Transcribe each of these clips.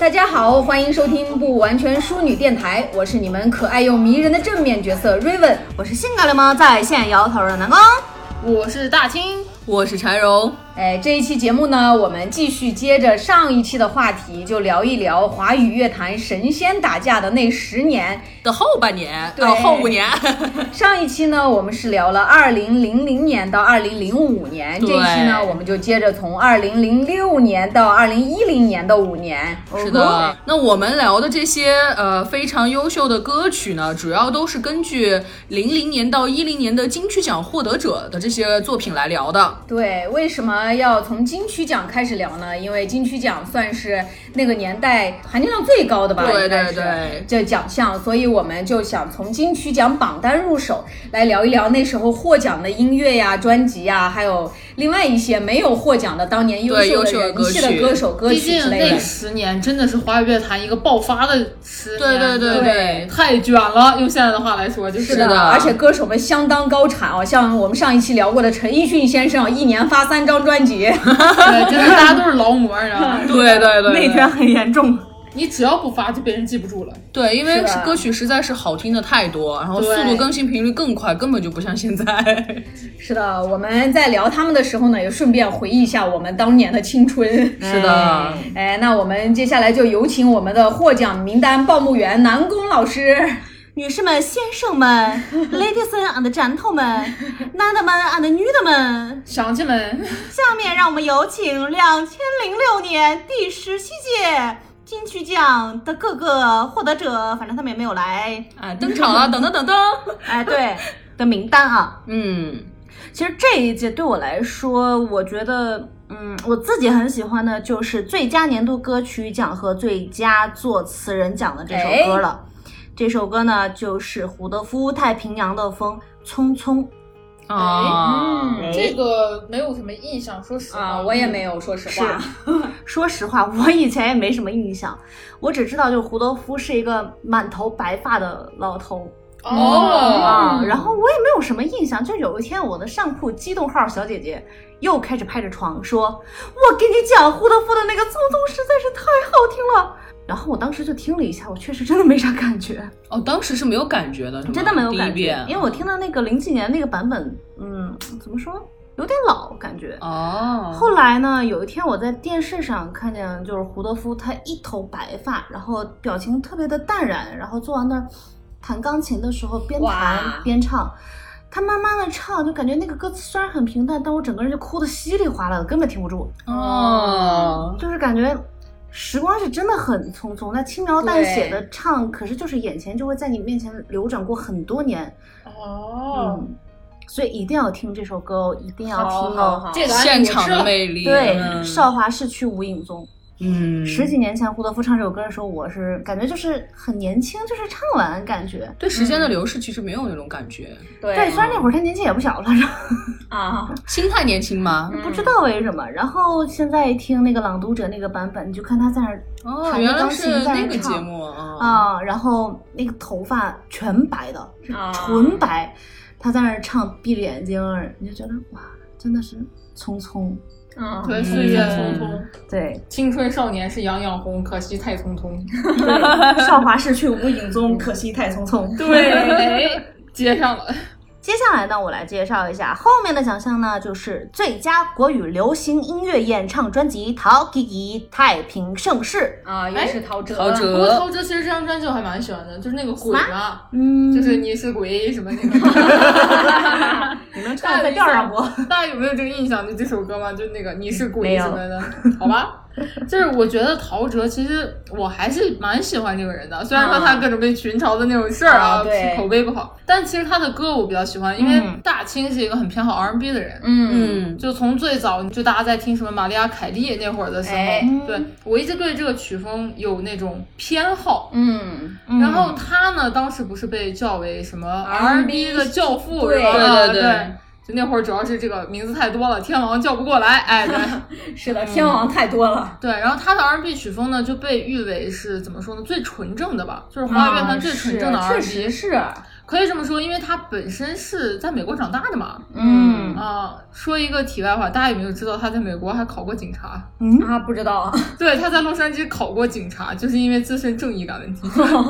大家好，欢迎收听不完全淑女电台，我是你们可爱又迷人的正面角色 Raven。我是性感流氓在线摇头的南宫。我是大清，我是柴荣，哎，这一期节目呢，我们继续接着上一期的话题，就聊一聊华语乐坛神仙打架的那十年。的后半年，对呃，后五年，上一期呢，我们是聊了二零零零年到二零零五年，这一期呢，我们就接着从二零零六年到二零一零年的五年。是的。那我们聊的这些呃非常优秀的歌曲呢，主要都是根据零零年到一零年的金曲奖获得者的这些作品来聊的。对，为什么要从金曲奖开始聊呢？因为金曲奖算是那个年代含金量最高的吧，对应该是对对这奖项，所以我们就想从金曲奖榜单入手，来聊一聊那时候获奖的音乐呀、专辑呀，还有另外一些没有获奖的当年优秀优秀的人气的歌手、歌毕曲之竟那类的。十年真的是华语乐坛一个爆发的十年，对对对对太卷了。用现在的话来说，就是，是的而且歌手们相当高产哦，像我们上一期聊过的陈奕迅先生，一年发三张专辑。对，真的大家都是劳模，你知道吗？对对对，内卷很严重。你只要不发，就别人记不住了。对，因为是歌曲实在是好听的太多，然后速度更新频率更快，根本就不像现在。是的，我们在聊他们的时候呢，也顺便回忆一下我们当年的青春。是的，哎，那我们接下来就有请我们的获奖名单报幕员南宫老师。女士们、先生们，ladies and gentlemen，男的们 and 女的们，乡亲们，下面让我们有请两千零六年第十七届金曲奖的各个获得者，反正他们也没有来，啊，登场了，等等等等，哎，对 的名单啊。嗯，其实这一届对我来说，我觉得，嗯，我自己很喜欢的就是最佳年度歌曲奖和最佳作词人奖的这首歌了。这首歌呢，就是胡德夫《太平洋的风》，匆匆。啊，嗯这个没有什么印象，说实话，啊，我也没有，说实话。说实话，我以前也没什么印象，我只知道就是胡德夫是一个满头白发的老头。哦，啊，然后我也没有什么印象。就有一天，我的上铺机动号小姐姐又开始拍着床说：“我给你讲，胡德夫的那个《匆匆》实在是太好听了。”然后我当时就听了一下，我确实真的没啥感觉，哦，当时是没有感觉的，真的没有感觉因为我听到那个零几年那个版本，嗯，怎么说，有点老感觉。哦，后来呢，有一天我在电视上看见，就是胡德夫，他一头白发，然后表情特别的淡然，然后坐在那儿弹钢琴的时候边弹边唱。他慢慢的唱，就感觉那个歌词虽然很平淡，但我整个人就哭得稀里哗啦的，根本停不住。哦，就是感觉时光是真的很匆匆，那轻描淡写的唱，可是就是眼前就会在你面前流转过很多年。哦，嗯，所以一定要听这首歌哦，一定要听哦。这个现场的魅力，对，嗯少华逝去无影踪。嗯，十几年前胡德夫唱这首歌的时候，我是感觉就是很年轻，就是唱完感觉。对时间的流逝其实没有那种感觉，对对，虽然那会儿他年纪也不小了，啊，心态年轻吗？不知道为什么。然后现在听那个《朗读者》那个版本，你就看他在那儿哦，弹着钢原来是琴在那节目啊，啊，然后那个头发全白的，纯白，他在那儿唱，闭着眼睛，你就觉得哇，真的是匆匆。嗯，对，岁月匆匆，对，青春少年是杨养红，可惜太匆匆。少华逝去无影踪，可惜太匆匆。对，哎接上了。接下来呢，我来介绍一下后面的奖项呢，就是最佳国语流行音乐演唱专辑《陶吉吉太平盛世啊，也是陶喆，陶喆不过陶喆其实这张专辑我还蛮喜欢的，就是那个鬼啊，》。嗯，就是你是鬼什么那个。你能唱在调上不？大家有没有这个印象？就这首歌吗？就那个你是鬼什么的，好吧？就是我觉得陶喆其实我还是蛮喜欢这个人的，虽然说他各种被群嘲的那种事儿啊，啊口碑不好，但其实他的歌我比较喜欢，因为嗯。大清是一个很偏好 R&B 的人。嗯，嗯，就从最早就大家在听什么玛丽亚凯莉那会儿的时候，哎对我一直对这个曲风有那种偏好。嗯，然后他呢，当时不是被叫为什么 R&B 的教父对对对就那会儿主要是这个名字太多了，天王叫不过来，哎，对 是的，天王太多了。对。然后他的 R&B 曲风呢，就被誉为是怎么说呢，最纯正的吧，就是华语乐坛最纯正的 R&B，、确实是。可以这么说，因为他本身是在美国长大的嘛。嗯啊，说一个题外话，大家有没有知道他在美国还考过警察？嗯啊，不知道。对，他在洛杉矶考过警察，就是因为自身正义感问题。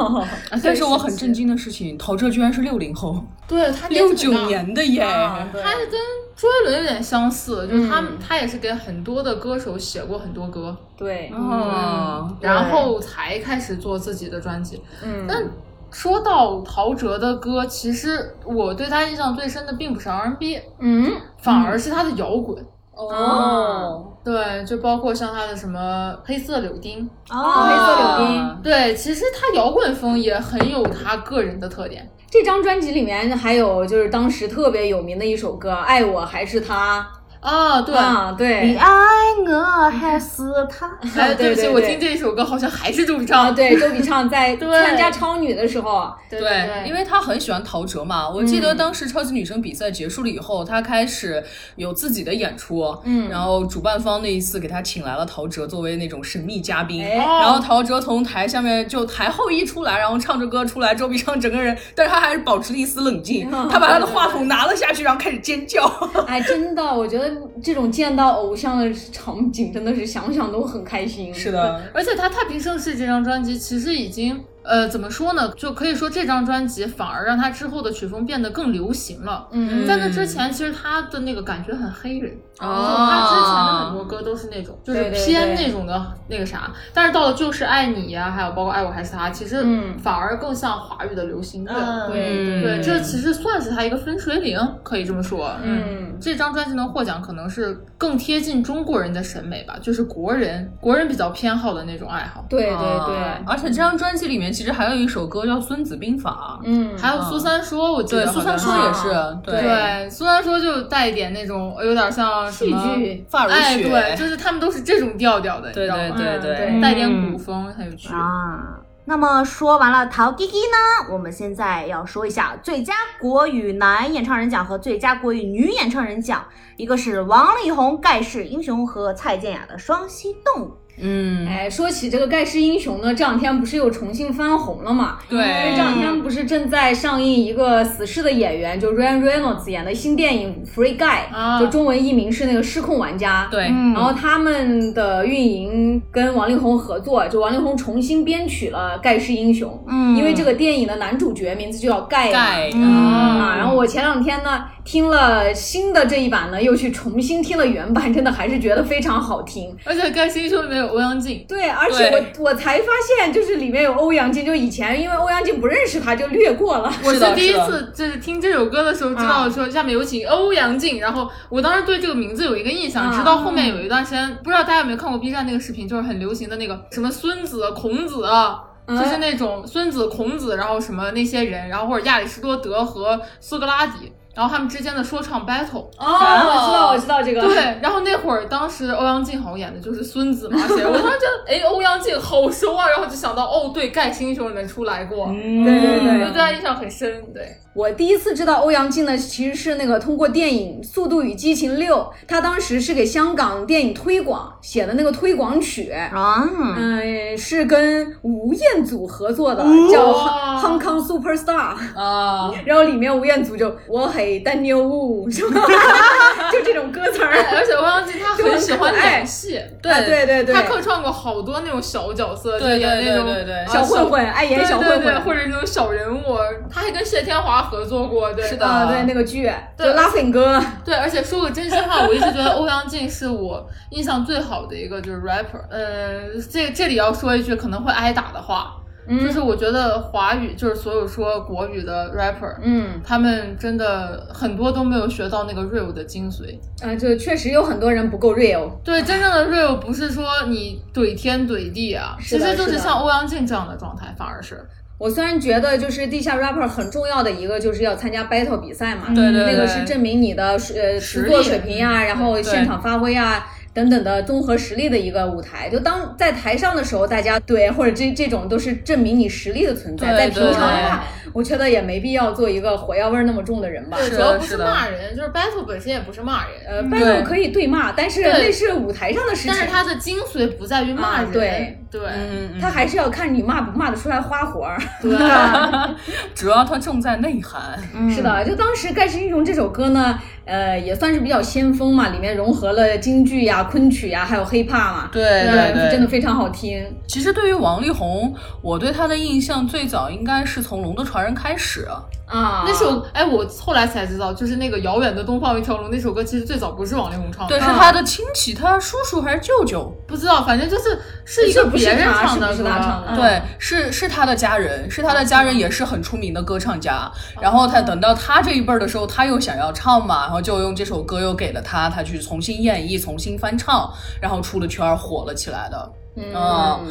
但是我很震惊的事情，陶喆居然是六零后，对他六九年的耶。他是跟周杰伦有点相似，就是他、他也是给很多的歌手写过很多歌，对，哦，然后才开始做自己的专辑。嗯，但说到陶喆的歌，其实我对他印象最深的并不是 R&B，嗯，反而是他的摇滚。哦，对，就包括像他的什么黑色柳丁，哦，黑色柳丁。对，其实他摇滚风也很有他个人的特点。这张专辑里面还有就是当时特别有名的一首歌《爱我还是他啊，对，》啊，你爱我还是他？哎，对不起，我对对。对听这首歌好像还是周笔啊，畅。对，周笔畅在 参加超女的时候，对对，因为他很喜欢陶喆嘛。我记得当时超级女声比赛结束了以后，他开始有自己的演出，嗯。然后主办方那一次给他请来了陶喆作为那种神秘嘉宾，哎。然后陶喆从台下面就台后一出来，然后唱着歌出来，周笔畅整个人，但是他还是保持了一丝冷静，他把他的话筒拿了下去，然后开始尖叫。哎，真的，我觉得这种见到偶像的场景真的是想想都很开心。是，的，而且他《太平盛世》这张专辑其实已经，呃，怎么说呢？就可以说这张专辑反而让他之后的曲风变得更流行了。嗯在那之前，其实他的那个感觉很黑人。哦他之前的很多歌都是那种，就是偏那种的那个啥，但是到了就是爱你呀、还有包括爱我还是他，其实嗯反而更像华语的流行乐。嗯对对，这其实算是他一个分水岭，可以这么说。嗯这张专辑能获奖，可能是更贴近中国人的审美吧，就是国人国人比较偏好的那种爱好。对对啊对，而且这张专辑里面其实还有一首歌叫《孙子兵法》，嗯，还有苏三说，我记得苏三说也是，对对，苏三说就带一点那种有点像什戏么剧，发如哎，雪，对，就是他们都是这种调调的，你对知道吗？对对对对带点古风，很有趣。啊。那么说完了陶吉吉呢，我们现在要说一下最佳国语男演唱人奖和最佳国语女演唱人奖，一个是王力宏《盖世英雄》和蔡健雅的《双栖动物》。嗯，哎，说起这个盖世英雄呢，这两天不是又重新翻红了嘛？因为对这两天不是正在上映一个死侍的演员，就 Ryan Reynolds 演的新电影《Free Guy》，啊就中文译名是那个失控玩家。对，嗯然后他们的运营跟王力宏合作，就王力宏重新编曲了《盖世英雄》，嗯因为这个电影的男主角名字就叫盖嘛。盖啊，然后我前两天呢听了新的这一版呢，又去重新听了原版，真的还是觉得非常好听。而且《盖世英雄》里面有欧阳靖，对，而且我我才发现，就是里面有欧阳靖，就以前因为欧阳靖不认识他，就略过了。我是第一次就是听这首歌的时候，知道说下面有请欧阳靖，然后我当时对这个名字有一个印象，啊直到后面有一段时间，不知道大家有没有看过 B 站那个视频，就是很流行的那个什么孙子、孔子。就是那种孙子、孔子，然后什么那些人，然后或者亚里士多德和苏格拉底，然后他们之间的说唱 battle。哦，我知道，我知道这个。对，然后那会儿当时欧阳靖好像演的就是孙子嘛，谁 我当时觉得哎欧阳靖好熟啊，然后就想到哦对，《盖世英雄》里面出来过，嗯对对对就对他印象很深。对，我第一次知道欧阳靖呢，其实是那个通过电影《速度与激情六》，他当时是给香港电影推广写的那个推广曲。啊，嗯，是跟吴彦祖合作的，叫 Hong Kong Superstar。啊，然后里面吴彦祖就我嘿丹妞呜，是吧？就这种歌词儿。而且欧阳靖他很喜欢演戏，对啊对对对，他客串过好多那种小角色，就对演那种对对对对啊小混混，爱演对对对，小混混。或者那种小人物，他还跟谢天华合作过，对，是的。啊，对那个剧，对 Laughing 哥，对，而且说个真心话，我一直觉得欧阳靖是我印象最好的一个就是 rapper。呃，这这里要说一句可能会挨打的话，就是我觉得华语就是所有说国语的 rapper，嗯，他们真的很多都没有学到那个 real 的精髓。呃，就确实有很多人不够 real，对，真正的 real 不是说你怼天怼地啊，其实就是像欧阳靖这样的状态，反而是。我虽然觉得就是地下 rapper 很重要的一个就是要参加 battle 比赛嘛，对对对那个是证明你的呃实词作水平呀、然后现场发挥啊，等等的综合实力的一个舞台。就当在台上的时候，大家对或者这这种都是证明你实力的存在。在平常的话，我觉得也没必要做一个火药味儿那么重的人吧。对，主要不是骂人，就是 battle 本身也不是骂人，呃，battle 可以对骂，但是对那是舞台上的事情。但是它的精髓不在于骂啊人，对对他还是要看你骂不骂得出来花活儿。对，主要它重在内涵。是的，就当时《盖世英雄》这首歌呢，呃，也算是比较先锋嘛，里面融合了京剧呀、昆曲呀，还有 hiphop 嘛。对对对真的非常好听。其实对于王力宏，我对他的印象最早应该是从《龙的传人》开始。啊，那首哎，我后来才知道，就是那个遥远的东方一条龙那首歌，其实最早不是王力宏唱的，对，是他的亲戚，他叔叔还是舅舅？不知道，反正就是是一个是别人唱的，是他唱的对，是是他的家人，是他的家人，也是很出名的歌唱家。然后他等到他这一辈儿的时候，他又想要唱嘛，然后就用这首歌又给了他，他去重新演绎、重新翻唱，然后出了圈儿，火了起来的。嗯，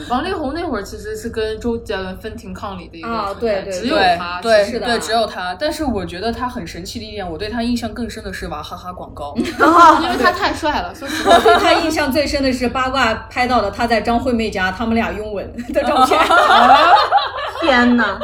王力宏那会儿其实是跟周杰伦分庭抗礼的一个啊存在对对只有他，对是的对，只有他。但是我觉得他很神奇的一点，我对他印象更深的是娃哈哈广告。因为他太帅了，说实话我。对他印象最深的是八卦拍到的他在张惠妹家，他们俩拥吻的照片。天哪！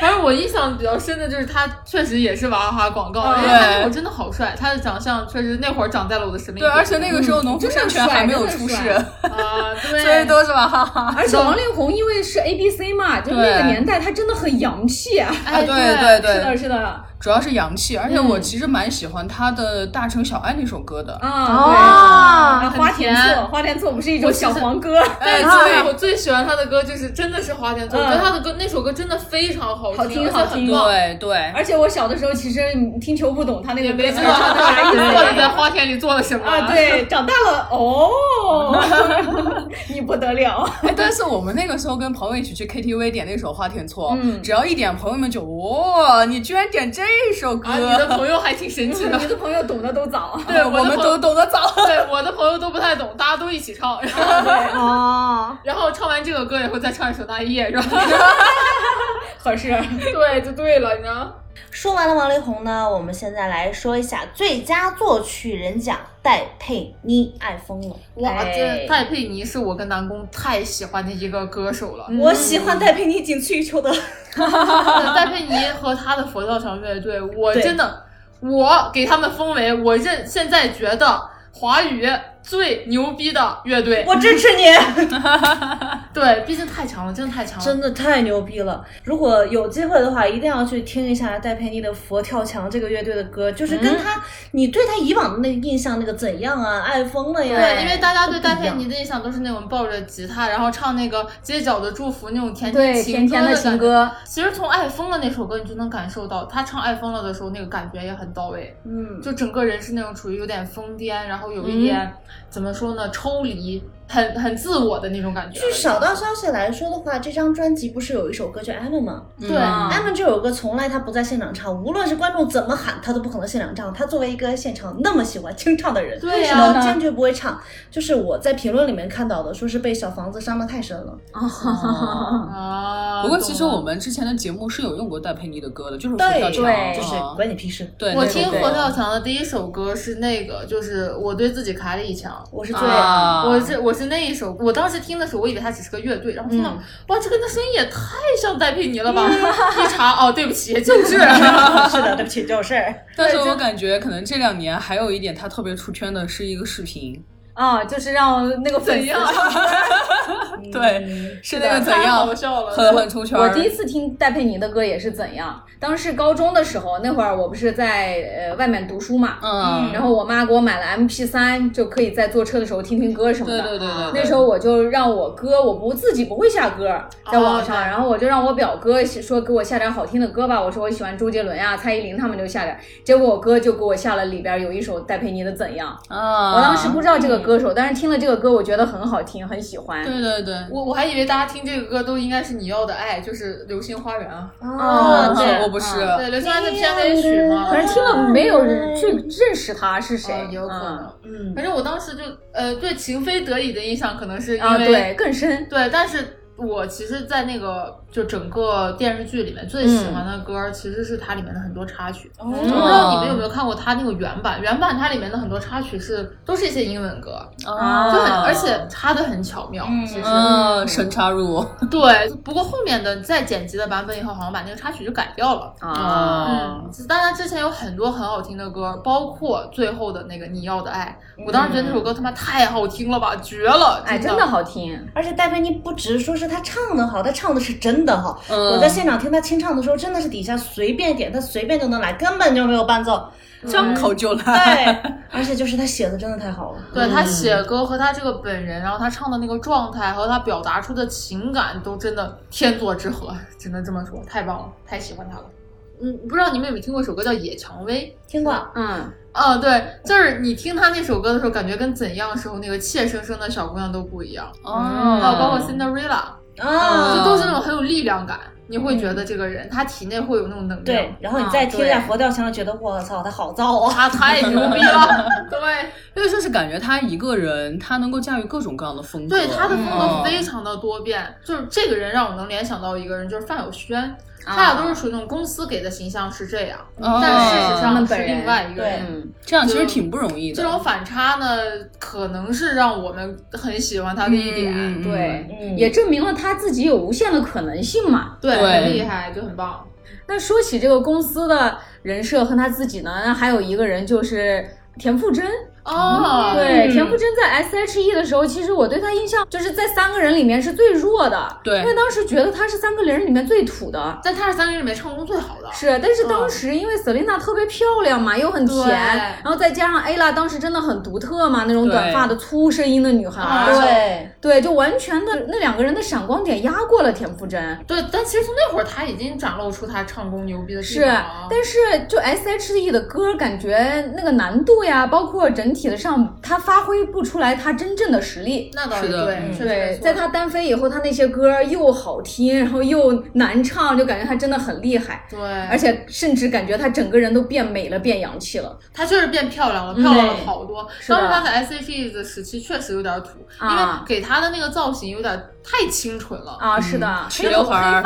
反正我印象比较深的就是他确实也是娃哈哈广告，因为他那会儿真的好帅，他的长相确实那会儿长在了我的审美对，而且那个时候农夫山泉还没有出世，啊，对，所以都是娃哈哈。而且王力宏因为是 A B C 嘛，就那个年代他真的很洋气啊。哎，对对对是的，是的。主要是洋气，而且我其实蛮喜欢他的《大城小爱》那首歌的。啊，花田错，花田错不是一种小黄歌，但是对我最喜欢他的歌就是真的是花田错，我觉得他的歌那首歌真的非常好好听好听。对对，而且我小的时候其实听球不懂他那个歌没知道词唱的啥他意到底在花田里做了什么啊？对，长大了哦，你不得了，哎，但是我们那个时候跟朋友一起去 KTV 点那首《花田错》，嗯只要一点，朋友们就哇，你居然点这首歌，啊，你的朋友还挺神奇的 你。的朋友懂得都早。对，我们的朋都懂得早。对我的朋友都不太懂，大家都一起唱，然后哦，然后唱完这个歌以后再唱一首大一夜，是吧？合适。对，就对了，你知道？说完了王力宏呢，我们现在来说一下最佳作曲人奖，戴佩妮爱疯了。哇，哎这戴佩妮是我跟南宫太喜欢的一个歌手了。我喜欢戴佩妮，仅次于裘德。戴佩妮和她的佛跳墙乐队，我真的，我给他们封为我认现在觉得华语最牛逼的乐队。我支持你，对，毕竟太强了，真的太强了。真的太牛逼了！如果有机会的话，一定要去听一下戴佩妮的《佛跳墙》这个乐队的歌，就是跟他，你对他以往的那个印象那个怎样啊，爱疯了呀。对，因为大家对戴佩妮的印象都是那种抱着吉他，然后唱那个街角的祝福那种甜甜，情甜甜的。情歌，其实从《爱疯了》那首歌，你就能感受到他唱《爱疯了》的时候，那个感觉也很到位。嗯，就整个人是那种处于有点疯癫，然后有一点、怎么说呢，抽离，很很自我的那种感觉。据小道消息来说的话，这张专辑不是有一首歌叫《Emma》吗？对 m 这首歌从来他不在现场唱，无论是观众怎么喊，他都不可能现场唱。他作为一个现场那么喜欢清唱的人，对么坚决不会唱。就是我在评论里面看到的，说是被小房子伤的太深了。啊，不过其实我们之前的节目是有用过戴佩妮的歌的，就是《佛跳对墙》对就是啊关你屁事。对，我听佛跳墙的第一首歌是那个，就是我对自己开了一枪。我是最、啊，我是我是那一首，我当时听的时候，我以为它只是个乐队，然后听到、哇，这个那声音也太像戴佩妮了吧！一查哦，对不起，就是。是的，对不起，就是。但是我感觉可能这两年还有一点他特别出圈的是一个视频，啊，就是让那个粉丝怎样？对，是那个怎样好笑了很很出圈。我第一次听戴佩妮的歌也是怎样，当时高中的时候，那会儿我不是在呃外面读书嘛，嗯，然后我妈给我买了 M P 三，就可以在坐车的时候听听歌什么的。对对对，那时候我就让我哥，我不自己不会下歌，在网上，然后我就让我表哥说给我下点好听的歌吧。我说我喜欢周杰伦呀、蔡依林他们就下点，结果我哥就给我下了里边有一首戴佩妮的《怎样》，啊，我当时不知道这个歌手，但是听了这个歌，我觉得很好听，很喜欢。对对对，我我还以为大家听这个歌都应该是你要的爱，就是《流星花园》啊。哦对，我不是，啊对，《流星花园》的片尾曲嘛。反正听了没有人去认识他是谁哦，有可能。嗯，反正我当时就呃对情非得已的印象可能是因啊，为对，更深。对，但是我其实，在那个就整个电视剧里面最喜欢的歌儿，其实是它里面的很多插曲。哦我不知道你们有没有看过它那个原版，原版它里面的很多插曲是都是一些英文歌，啊就很而且插的很巧妙。其实嗯，神插入 对，不过后面的在剪辑的版本以后，好像把那个插曲就改掉了。啊，嗯，当然之前有很多很好听的歌，包括最后的那个你要的爱，我当时觉得那首歌他妈太好听了吧，绝了！哎，真的好听。而且戴佩妮不只说是她唱的好，他唱的是真的好。嗯我在现场听他清唱的时候，真的是底下随便点，他随便就能来，根本就没有伴奏。张口就来。对，而且就是他写的真的太好了。对他写歌和他这个本人，然后他唱的那个状态和他表达出的情感，都真的天作之合，只能这么说，太棒了，太喜欢他了。嗯，不知道你们有没有听过一首歌叫《野蔷薇听过，嗯，》啊？对，就是你听他那首歌的时候，感觉跟怎样时候那个怯生生的小姑娘都不一样啊，哦，包括 Cinderella，啊，就都是那种很有力量感，你会觉得这个人他体内会有那种能量。对，然后你再听一啊下佛跳墙，觉得我操，他好燥啊。他太牛逼了，对。因为就是感觉他一个人，他能够驾驭各种各样的风格。对他的风格嗯非常的多变，就是这个人让我能联想到一个人，就是范晓萱，啊他俩都是属于那种公司给的形象是这样，哦。但事实他上是们本人。另外一个人。嗯，这样其实挺不容易的。这种反差呢，可能是让我们很喜欢他的一点，对，嗯。也证明了他自己有无限的可能性嘛。对，对。很厉害，就很棒。那说起这个公司的人设和他自己呢，那还有一个人就是田馥甄。哦，对，嗯田馥甄在 S.H.E 的时候，其实我对她印象就是在三个人里面是最弱的。对因为当时觉得她是三个人里面最土的。在她是三个人里面唱功最好的，是，但是当时因为 Selina 特别漂亮嘛，又很甜，然后再加上 Ella 当时真的很独特嘛，那种短发的粗声音的女孩，啊对，对，就完全的那两个人的闪光点压过了田馥甄。对，但其实从那会儿她已经展露出她唱功牛逼的地是但是就 S.H.E 的歌，感觉那个难度呀，包括整体的上，他发挥不出来他真正的实力。那倒是对，对，在他单飞以后，他那些歌又好听，然后又难唱，就感觉他真的很厉害。对，而且甚至感觉他整个人都变美了，变洋气了。他确实变漂亮了，漂亮了好多。当时他在 S.H.E 的时期确实有点土，因为啊给他的那个造型有点太清纯了啊，是的，齐刘海儿，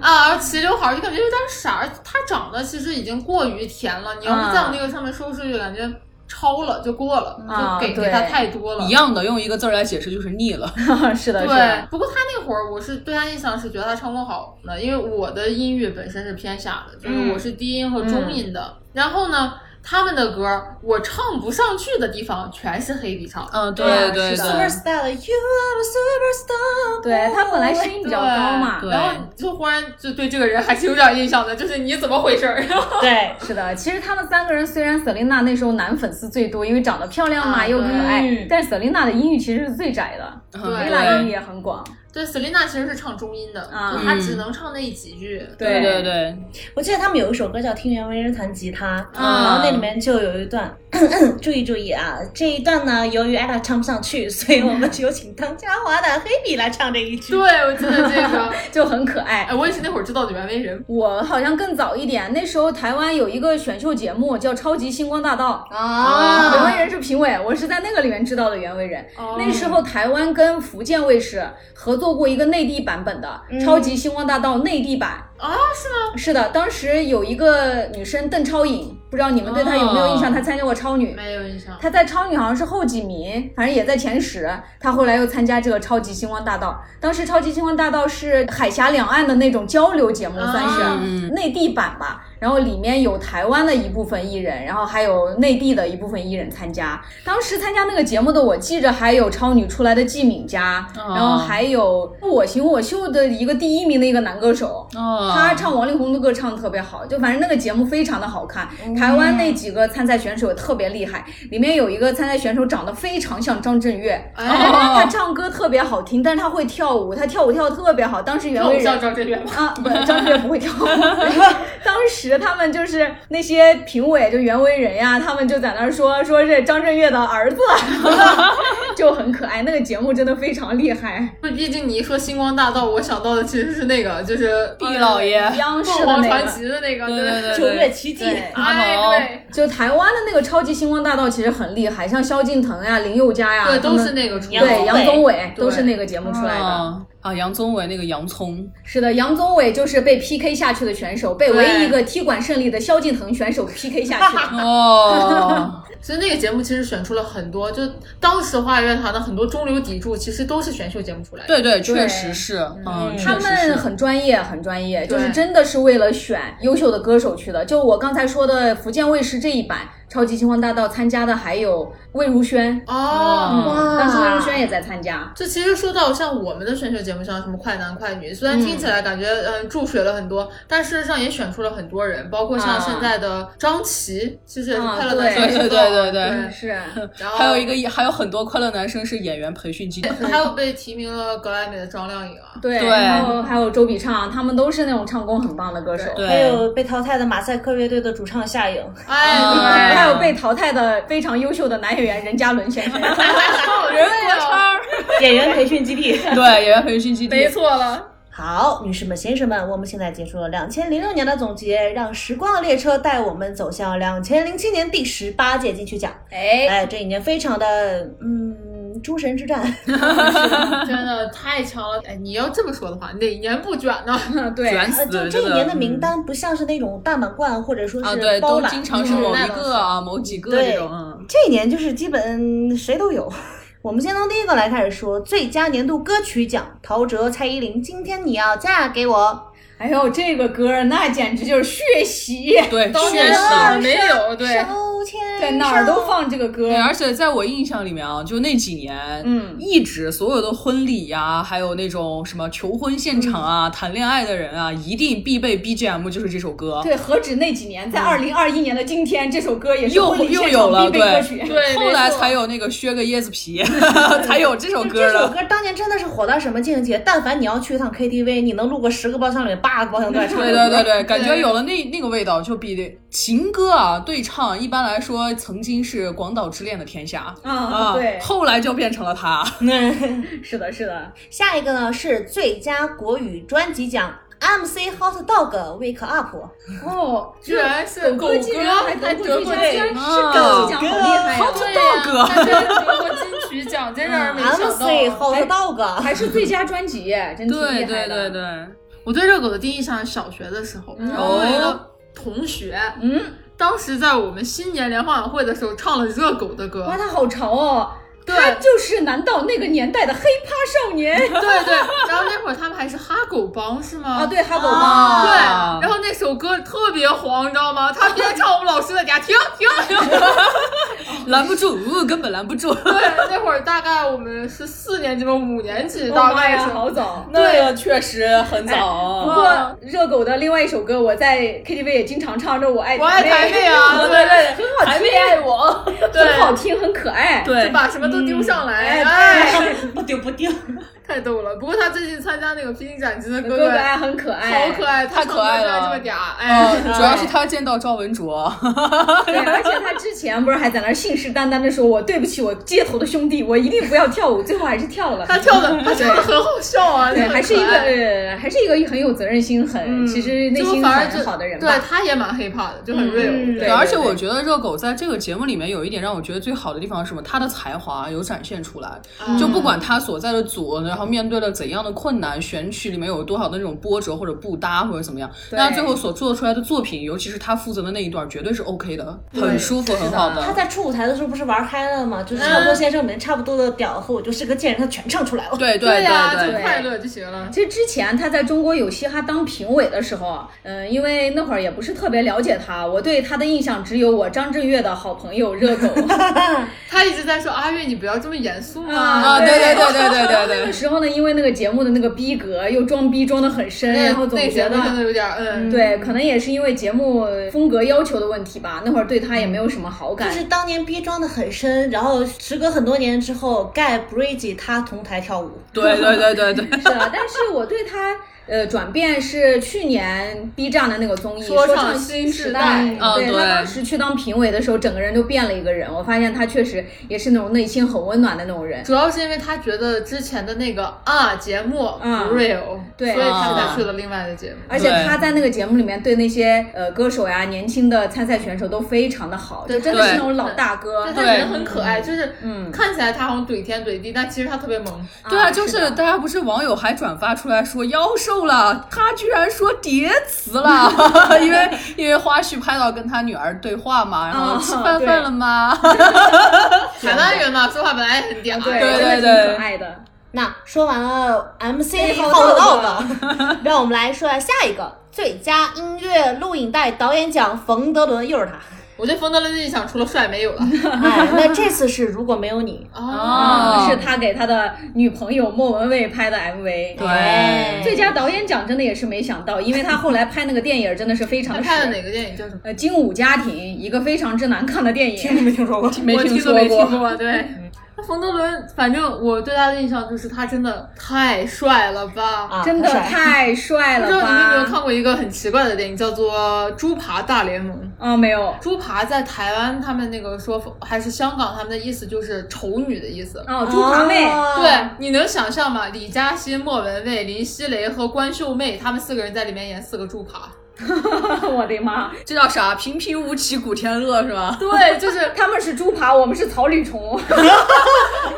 啊，齐刘海儿就感觉有点傻。他长得其实已经过于甜了，你要是再往那个上面收拾，就，感觉超了就过了，啊就给给他太多了一。样的，用一个字儿来解释就是腻了。是的，对的，，不过他那会儿我是对他印象是觉得他唱功好呢，因为我的音乐本身是偏下的，就是我是低音和中音的。然后呢，他们的歌我唱不上去的地方全是黑笔唱。嗯，对对对是。Superstar 的 You are a superstar。对他本来声音比较高嘛，然后就忽然就对这个人还是有点印象的，就是你怎么回事儿？对，是的，其实他们三个人虽然 Selina 那时候男粉丝最多，因为长得漂亮嘛，啊又可爱，对但 Selina 的音域其实是最窄的嗯，Ella 音域也很广。对，Selina 其实是唱中音的，啊就她只能唱那几句。对对对，我记得他们有一首歌叫《听袁惟仁弹吉他》，嗯然后那里面就有一段，注意注意啊，这一段呢，由于 ella 唱不上去，所以我们有请唐家华的黑笔来唱这一句。对，我记得这个，就很可爱哎，。我也是那会儿知道的袁惟仁。我好像更早一点，那时候台湾有一个选秀节目叫《超级星光大道》，啊袁惟仁是评委，我是在那个里面知道的袁惟仁。哦那时候台湾跟福建卫视合作过一个内地版本的《超级星光大道》内地版。啊，是吗？是的，当时有一个女生邓超颖，不知道你们对她有没有印象？哦她参加过超女。没有印象。她在超女好像是后几名，反正也在前十。她后来又参加这个超级星光大道，当时超级星光大道是海峡两岸的那种交流节目，算是内地版吧。然后里面有台湾的一部分艺人，然后还有内地的一部分艺人参加。当时参加那个节目的，我记着还有超女出来的季敏佳，哦然后还有我行我秀的一个第一名的一个男歌手，哦，他唱王力宏的歌唱的特别好，就反正那个节目非常的好看。台湾那几个参赛选手特别厉害，里面有一个参赛选手长得非常像张震岳，哎，他唱歌特别好听，但是他会跳舞，他跳舞跳的特别好。当时袁那我像惟仁。张震岳吗？啊，不，张震岳不会跳舞。当时他们就是那些评委，就袁惟仁呀，他们就在那儿说，说是张震岳的儿子，就很可爱。那个节目真的非常厉害，不，毕竟你一说星光大道，我想到的其实是那个，就是毕老爷。央视凤凰传的那个。奇的那个，对对对。九月奇迹，对。哎，对。就台湾的那个超级星光大道其实很厉害，像萧敬腾呀、林宥嘉呀，对，都是那个出杨对杨宗纬。都是那个节目出来的。哦啊，杨宗纬那个洋葱，是的，杨宗纬就是被 PK 下去的选手，被唯一一个踢馆胜利的萧敬腾选手 PK 下去的。哦，其实那个节目其实选出了很多，就当时华语乐坛的很多中流砥柱，其实都是选秀节目出来的。对对，确实是，嗯，他们很专业，很专业，就是真的是为了选优秀的歌手去的。就我刚才说的福建卫视这一版《超级星光大道》参加的还有魏如萱，哦，嗯，当时魏如萱也在参加。这其实说到像我们的选秀节目，像什么快男快女，虽然听起来感觉嗯注水了很多，但事实上也选出了很多人，包括像啊。现在的张琪，其实也是啊快乐男对。生出道对对对对。对。是，然后还有一个还有很多快乐男生是演员培训基地。还有被提名了格莱美的张靓颖啊，对，对。然后还有周笔畅，他们都是那种唱功很棒的歌手。对。还有被淘汰的马赛克乐队的主唱夏颖，哎，还有被淘汰的非常优秀的男演员任嘉伦先生。人国超，演员培训基地。对，演员培训基地。没错了。好，女士们、先生们，我们现在结束了两千零六年的总结，让时光的列车带我们走向两千零七年第十八届金曲奖。哎，哎，这一年非常的，嗯，诸神之战。真的 太强了！哎，你要这么说的话，哪年不卷呢？对，卷呃，死了，就这一年的名单不像是那种大满贯，或者说啊，是对，都包揽，经常是某一个啊、某几个对这种，嗯。这一年就是基本谁都有。我们先从第一个来开始说，最佳年度歌曲奖，陶喆、蔡依林，《今天你要嫁给我》。哎呦，这个歌那简直就是血洗，对，当年确实。是没有对，在哪儿都放这个歌对，。而且在我印象里面啊，就那几年，嗯一直所有的婚礼呀、还有那种什么求婚现场啊、谈恋爱的人啊，一定必备 BGM 就是这首歌。对，何止那几年，在二零二一年的今天，这首歌也是又婚礼又现场有了，必备歌曲。对后来才有那个削个椰子皮，才有这首歌的。这首歌当年真的是火到什么境界？但凡你要去一趟 KTV，你能路过十个包厢里面八个包厢都在唱对。对对对，感觉有了那那个味道，就比情歌啊对唱，一般来说曾经是广岛之恋的天下啊对后来就变成了他。是的，是的，下一个呢是最佳国语专辑奖，MC Hot Dog Wake Up。哦，居然是狗哥还还得过得过最佳，这居然啊是狗奖，好厉害呀！对呀，他居然得过金曲奖，真让人没想 MC 到。Hot Dog，还是最佳专辑，真挺对厉害对的。对对，我对热狗的第一印象是小学的时候，然后我有一个同学，嗯，当时在我们新年联欢晚会的时候唱了热狗的歌哇，，他好潮哦！对他就是难道那个年代的黑怕少年对对，然后那会儿他们还是哈狗帮是吗？啊？对，哈狗啊帮。对，然后那首歌特别黄，你知道吗？他边唱，我们老师在底下停停。拦不住，根本拦不住。对，那会儿大概我们是四年级吧，五年级，大概是。好早。那个确实很早不早。过热狗的另外一首歌，我在 KTV 也经常唱着《我爱我爱台妹啊，对对很好听，爱我，很好听，很可爱。对就把什么都丢上来，哎哎，不丢不丢。太逗了。不过他最近参加那个《披荆斩棘》的哥哥很可爱，好可爱，太可爱了这么嗲，嗯，哎，主要是他见到赵文卓，对，而且他之前不是还在那信誓旦旦的说：“我对不起我街头的兄弟，我一定不要跳舞。”最后还是跳了。他跳的他跳的很好笑啊，对，还是一个还是一个很有责任心、很、嗯其实内心反而就很好的人对吧。他也蛮 hiphop 的，就很 real。嗯对而且我觉得热狗在这个节目里面有一点让我觉得最好的地方是什么？他的才华有展现出来，就不管他所在的组，然后面对了怎样的困难，选曲里面有多少的那种波折或者不搭或者怎么样，那最后所做出来的作品，尤其是他负责的那一段，绝对是 OK 的，很舒服，很好的。他在初舞台的时候不是玩嗨了吗？就是差不多先生里面差不多的屌和我就是个贱人，他全唱出来了。对对 对，对就快乐就行了。其实之前他在中国有嘻哈当评委的时候，嗯、因为那会儿也不是特别了解他，我对他的印象只有我张震岳的好朋友热狗。他一直在说阿月，你不要这么严肃嘛。啊，对对对对对对那对个。时候呢，因为那个节目的那个逼格又装逼装的很深，然后总觉得嗯，对，可能也是因为节目风格要求的问题吧，那会儿对他也没有什么好感。就是当年逼装的很深，然后时隔很多年之后，盖 Bridge 他同台跳舞，对对对对对，是啊，但是我对他呃转变是去年 B 站的那个综艺《说唱唱新时代对嗯对他当时去当评委的时候，整个人就变了一个人。我发现他确实也是那种内心很温暖的那种人。主要是因为他觉得之前的那个啊节目 real，对所以他啊才去了另外的节目。而且他在那个节目里面对那些呃歌手呀、年轻的参赛选手都非常的好，就真的是那种老大哥对，。他对人很可爱，就是嗯看起来他好像怼天怼地，但其实他特别萌。对啊，啊就是大家不是网友还转发出来说妖兽了，他居然说叠词了，因为因为花絮拍到跟他女儿对话嘛，然后啊吃饭饭了吗？台湾 人嘛，说话本来也很嗲。对，对对可爱的。那说完了 MC 后后道的，让我们来说下下一个最佳音乐录影带导演奖，冯德伦又是他。我对冯德伦的印象除了帅没有了。哎，那这次是如果没有你，哦，哦是他给他的女朋友莫文蔚拍的 MV。对最佳导演奖真的也是没想到，因为他后来拍那个电影真的是非常的他拍的哪个电影叫什么？呃，《精武家庭》一个非常之难看的电影。没听说过。没听说我听都没听过。对，那冯德伦，反正我对他的印象就是他真的太帅了吧。啊，真的太帅了不知道你们有没有！看过一个很奇怪的电影，叫做《猪扒大联盟》。啊、没有猪扒在台湾他们那个说法，还是香港他们的意思就是丑女的意思。哦，猪扒妹，哦对，你能想象吗？李嘉欣、莫文蔚、林熙蕾和关秀媚，他们四个人在里面演四个猪扒。我的妈！这叫啥？平平无奇古天乐是吧？对，就是他们是猪扒，我们是草履虫。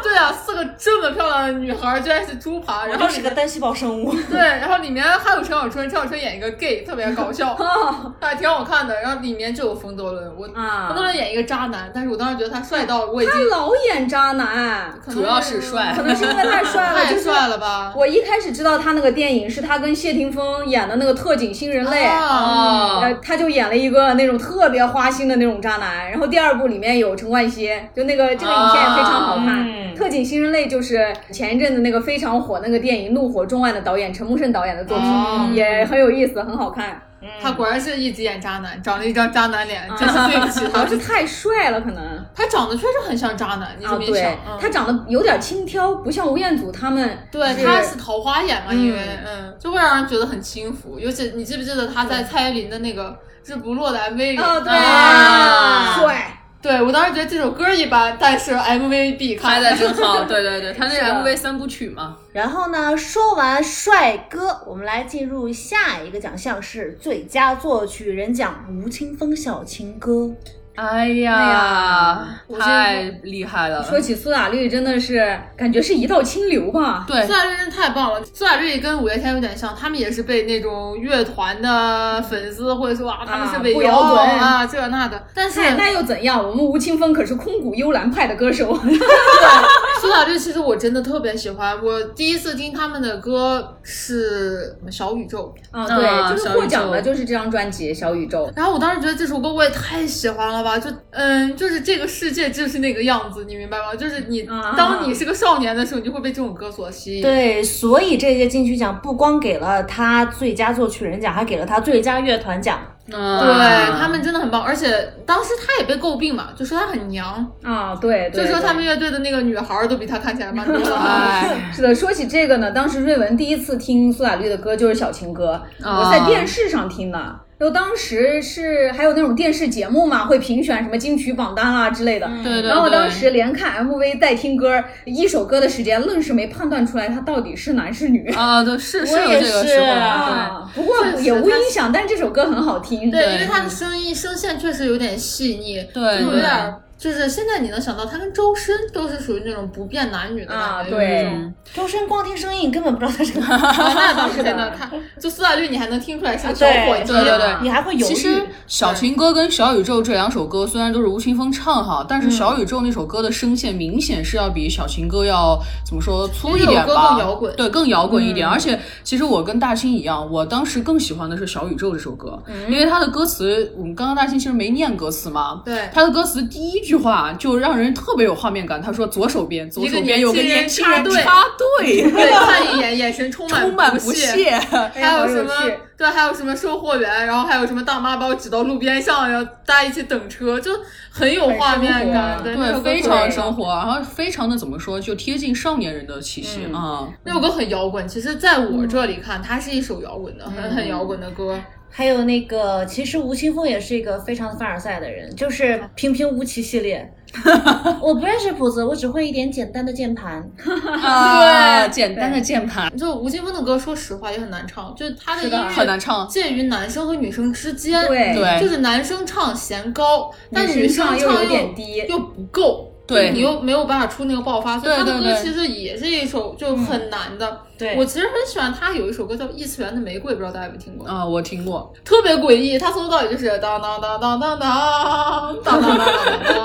对啊，四个这么漂亮的女孩居然是猪扒，然然后是个单细胞生物。对，然后里面还有陈小春，陈小春演一个 gay，特别搞笑，还挺好看的。然后里面就有冯德伦，我啊冯德伦演一个渣男，但是我当时觉得他帅到我已他经老演渣男，主要是帅可能是因为太帅了，太帅了吧？我一开始知道他那个电影是他跟谢霆锋演的那个《特警新人类》啊，呃，他就演了一个那种特别花心的那种渣男，然后第二部里面有陈冠希，就那个这个影片也非常好看。嗯特警新人类就是前一阵子那个非常火那个电影《怒火中案》的导演陈木胜导演的作品，哦也很有意思，很好看。他果然是一直演渣男，长了一张渣男脸，真是对不起 他主要。是太帅了，可能他长得确实很像渣男，你这啊，对么一想，嗯他长得有点轻佻，不像吴彦祖他们。对，他是桃花眼嘛，因为嗯嗯，就会让人觉得很轻浮。尤其你记不记得他在蔡依林的那个《日不落》的 MV 里？哦，对，啊帅。对我当时觉得这首歌一般，但是 MV 必看。拍的真好，对对对，他那个 MV 三部曲嘛，然后呢，说完帅哥，我们来进入下一个奖项是最佳作曲人奖，吴青峰《小情歌》。哎呀，哎呀太厉害了。说起苏打绿，真的是感觉是一道清流吧。对苏，打绿真的太棒了，苏打绿跟五月天有点像，他们也是被那种乐团的粉丝或者说啊他们是伪摇滚啊这那的，但是哎，那又怎样？我们吴青峰可是空谷幽兰派的歌手。苏打绿其实我真的特别喜欢，我第一次听他们的歌是小宇宙，啊，啊对，就是获奖宙的就是这张专辑《小宇宙》。然后我当时觉得这首歌我也太喜欢了吧，就嗯，就是这个世界就是那个样子，你明白吗？就是你啊当你是个少年的时候，你就会被这种歌所吸引。对，所以这届金曲奖不光给了他最佳作曲人奖，还给了他最佳乐团奖。嗯对他们真的很棒，而且当时他也被诟病嘛，就说他很娘，啊，对，对就说他们乐队的那个女孩儿都比他看起来蛮多的。哎，是的。说起这个呢，当时瑞文第一次听苏打绿的歌就是《小情歌》，我在电视上听的。然后当时是还有那种电视节目嘛，会评选什么金曲榜单啊之类的。对对然后我当时连看 MV 带听歌，一首歌的时间，愣是没判断出来他到底是男是女。啊，对，是 是我也有这个是时候，不过也无影响，但这首歌很好听。对，对因为他的声音声线确实有点细腻，对就有对点儿就是现在你能想到他跟周深都是属于那种不变男女的啊，对。有一种。周深光听声音，你根本不知道他是个。啊，那倒是是的真的，他就苏打绿你还能听出来是个小伙计，对对对。你还会犹豫。其实《小情歌》跟《小宇宙》这两首歌虽然都是吴青峰唱哈，但是《小宇宙》那首歌的声线明显是要比《小情歌》要怎么说粗一点吧？更摇滚。对，更摇滚一点。而且其实我跟大清一样，我当时更喜欢的是《小宇宙》这首歌，因为他的歌词，我们刚刚大清其实没念歌词嘛，对。它的歌词第一句话就让人特别有画面感。他说左手边，左手边有个年年轻人插插队，对，看一眼，眼神充满 充满不屑。屑。还有什么趣？对，还有什么售货员，然后还有什么大妈把我挤到路边上，然后大家一起等车，就很有画面感。对，非常生活，然后非常的怎么说，就贴近少年人的气息嗯啊。那首歌很摇滚，其实在我这里看，它是一首摇滚的，很很摇滚的歌。还有那个，其实吴青峰也是一个非常凡尔赛的人，就是 平平无奇系列。我不认识谱子，我只会一点简单的键盘。啊，简单的键盘就吴青峰的歌，说实话也很难唱，就是他的音乐很难唱。介于男生和女生之间。对对就是男生唱嫌高，但女女生生唱又有又点低又不够。对你又没有办法出那个爆发，所以他的歌对对对其实也是一首就很难的。对我其实很喜欢他有一首歌叫《异次元的玫瑰》，不知道大家有没有听过？啊，我听过，特别诡异，他从头到尾就是当当当当当当当当当当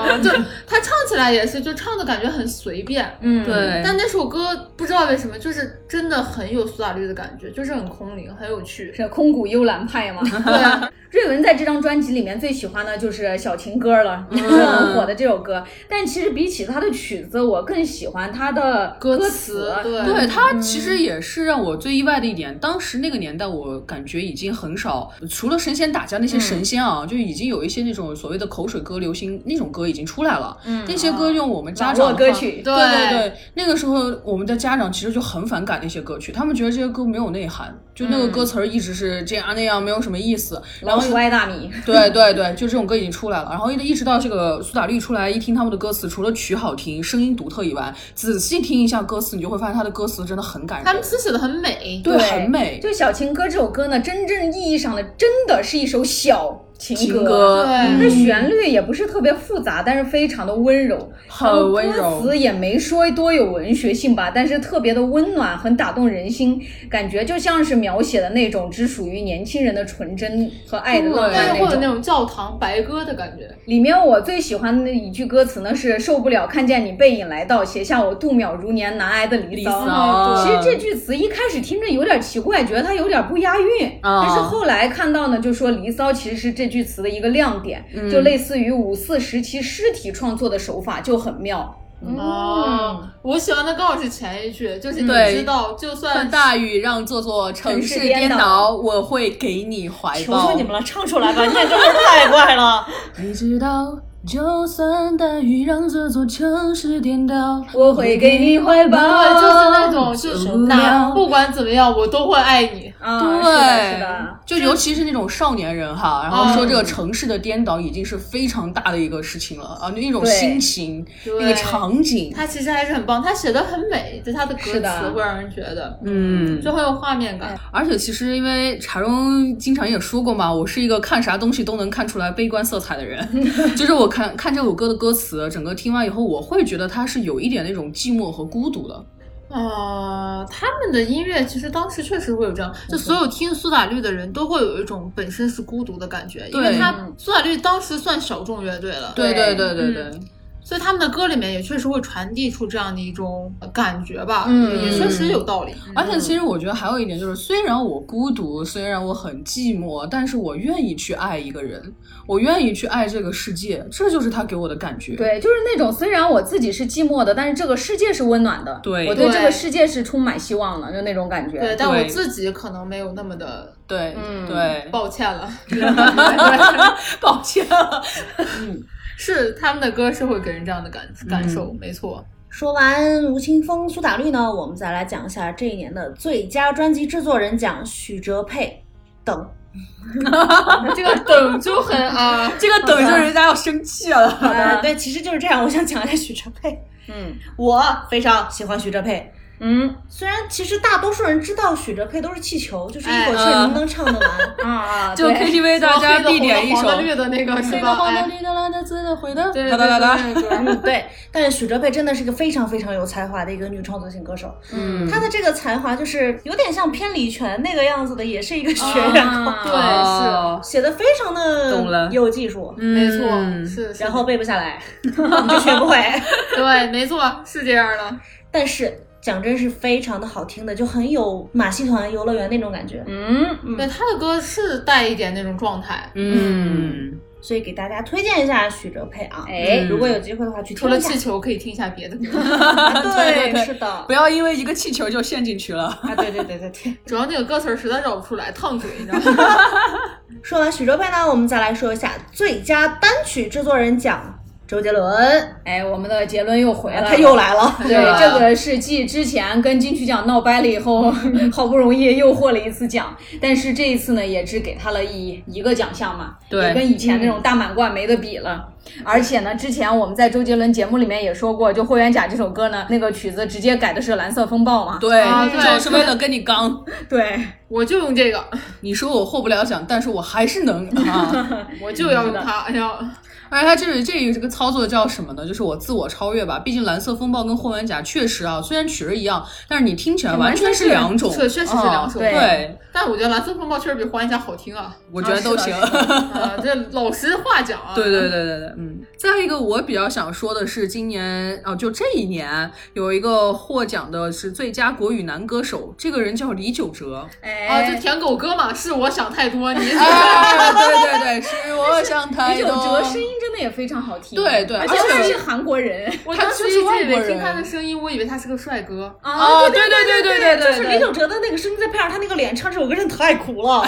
当，就他唱起来也是，就唱的感觉很随便。嗯，对，但那首歌不知道为什么，就是真的很有苏打绿的感觉，就是很空灵，很有趣。是空谷幽兰派嘛？对，瑞文在这张专辑里面最喜欢的就是小情歌了，也 是很火的这首歌。但其实比起他的曲子，我更喜欢他的歌词词。对对他其实也是让我最意外的一点，当时那个年代，我感觉已经很少，除了神仙打架那些神仙啊，就已经有一些那种所谓的口水歌、流行那种歌已经出来了。嗯，那些歌用我们家长的歌曲。对。对对，那个时候我们的家长其实就很反感那些歌曲，他们觉得这些歌没有内涵，就那个歌词儿一直是这样那样，没有什么意思。然后爱大米，对对对，就这种歌已经出来了。然后一一直到这个苏打绿出来，一听他们的歌词，除了曲好听、声音独特以外，仔细听一下歌词，你就会发现他的歌词真的很感人。他们词写的很美。对很美就《小情歌》这首歌呢，真正意义上的真的是一首小情情歌，对它旋律也不是特别复杂，但是非常的温柔，很然后温柔歌词也没说多有文学性吧，但是特别的温暖，很打动人心，感觉就像是描写的那种只属于年轻人的纯真和爱的浪漫但是会有那种。教堂白鸽的感觉。里面我最喜欢的一句歌词呢是“受不了看见你背影来到，写下我度秒如年难挨的离离骚”。骚其实这句词一开始听着有点奇怪，觉得它有点不押韵，啊但是后来看到呢，就说《离骚》其实是这句词的一个亮点，嗯就类似于五四时期诗体创作的手法就很妙。哦，我喜欢的刚好是前一句，就是你知道，就算算大雨让这座城市颠城市颠倒，我会给你怀抱。求求你们了，唱出来吧！你也真是太怪了。你知道，就算大雨让这座城市颠倒，我会给你怀抱，对，就是那种，就是受不哪了不管怎么样，我都会爱你。啊，对，是的，是的。就尤其是那种少年人哈，然后说这个城市的颠倒已经是非常大的一个事情了啊，那种心情，那个场景，他其实还是很棒，他写的很美，就他的歌词会让人觉得，嗯，就很有画面感。而且其实因为茶中经常也说过嘛，我是一个看啥东西都能看出来悲观色彩的人，就是我看看这首歌的歌词，整个听完以后，我会觉得它是有一点那种寂寞和孤独的。呃，他们的音乐其实当时确实会有这样，就所有听苏打绿的人都会有一种本身是孤独的感觉，因为他苏打绿当时算小众乐队了，对对对对对对，所以他们的歌里面也确实会传递出这样的一种感觉吧，嗯也确实有道理。而且其实我觉得还有一点就是，虽然我孤独，虽然我很寂寞，但是我愿意去爱一个人，我愿意去爱这个世界，这就是他给我的感觉。对，就是那种虽然我自己是寂寞的，但是这个世界是温暖的，对对我对这个世界是充满希望的，就那种感觉。对，但我自己可能没有那么的对嗯对，抱歉了。抱歉了。是他们的歌是会给人这样的感感受，没错。说完吴青峰、苏打绿呢，我们再来讲一下这一年的最佳专辑制作人奖，许哲佩等。这个等就很啊，这个等就人家要生气了。呃，对，其实就是这样。我想讲一下许哲佩，嗯我非常喜欢许哲佩。嗯。虽然其实大多数人知道许哲佩都是气球，就是一口气能不能唱得完。啊 啊，就对 KTV 大家必点一首绿的那个是吧？黄的哎，绿的蓝的紫的灰的，对对。对对 对但是许哲佩真的是一个非常非常有才华的一个女创作型歌手。嗯。她的这个才华就是有点像偏李泉那个样子的，也是一个学员控，啊对 哦。写的非常懂了。的有技术，没错，嗯是，是。然后背不下来，你就学不会。对，没错，是这样的。但是讲真是非常的好听的，就很有马戏团游乐园那种感觉。嗯对他的歌是带一点那种状态，嗯，所以给大家推荐一下许哲佩啊。哎如果有机会的话去听一下除了气。球，可以听一下别的歌。对，对对是的不。要因为一个气球就陷进去了。啊，对对对对对。主要那个歌词儿实在绕不出来，烫嘴，你知道吗？说完许哲佩呢，我们再来说一下最佳单曲制作人奖，周杰伦，哎，我们的杰伦又回来了，他又来了。对，这个是继之前跟金曲奖闹掰了以后，好不容易又获了一次奖，但是这一次呢，也只给他了一一个奖项嘛，对也跟以前那种大满贯没得比了。而且呢，之前我们在周杰伦节目里面也说过，就《霍元甲》这首歌呢，那个曲子直接改的是《蓝色风暴》嘛。对，啊对就是为了跟你刚。对，我就用这个，你说我获不了奖，但是我还是能 啊。我就要用它。哎呀，而且他这这这个操作叫什么呢？就是我自我超越吧。毕竟蓝色风暴跟霍元甲确实啊，虽然曲儿一样，但是你听起来完全是两种，是确实是两首啊对，但我觉得蓝色风暴确实比霍元甲好听啊。我觉得都行。啊，这老实话讲啊。对对对对对，嗯。再一个，我比较想说的是，今年啊，就这一年有一个获奖的是最佳国语男歌手，这个人叫李玖哲。哎，啊，就舔狗哥嘛，是我想太多，你啊，对对对，是我想太多。李玖哲声音真的也非常好听，对对而且他是韩国人我当时是外国人听他的声音，我以为他是个帅哥。啊，对对对对对对，就是李玖哲的那个声音，再配上他那个脸，唱这首歌真的太苦了。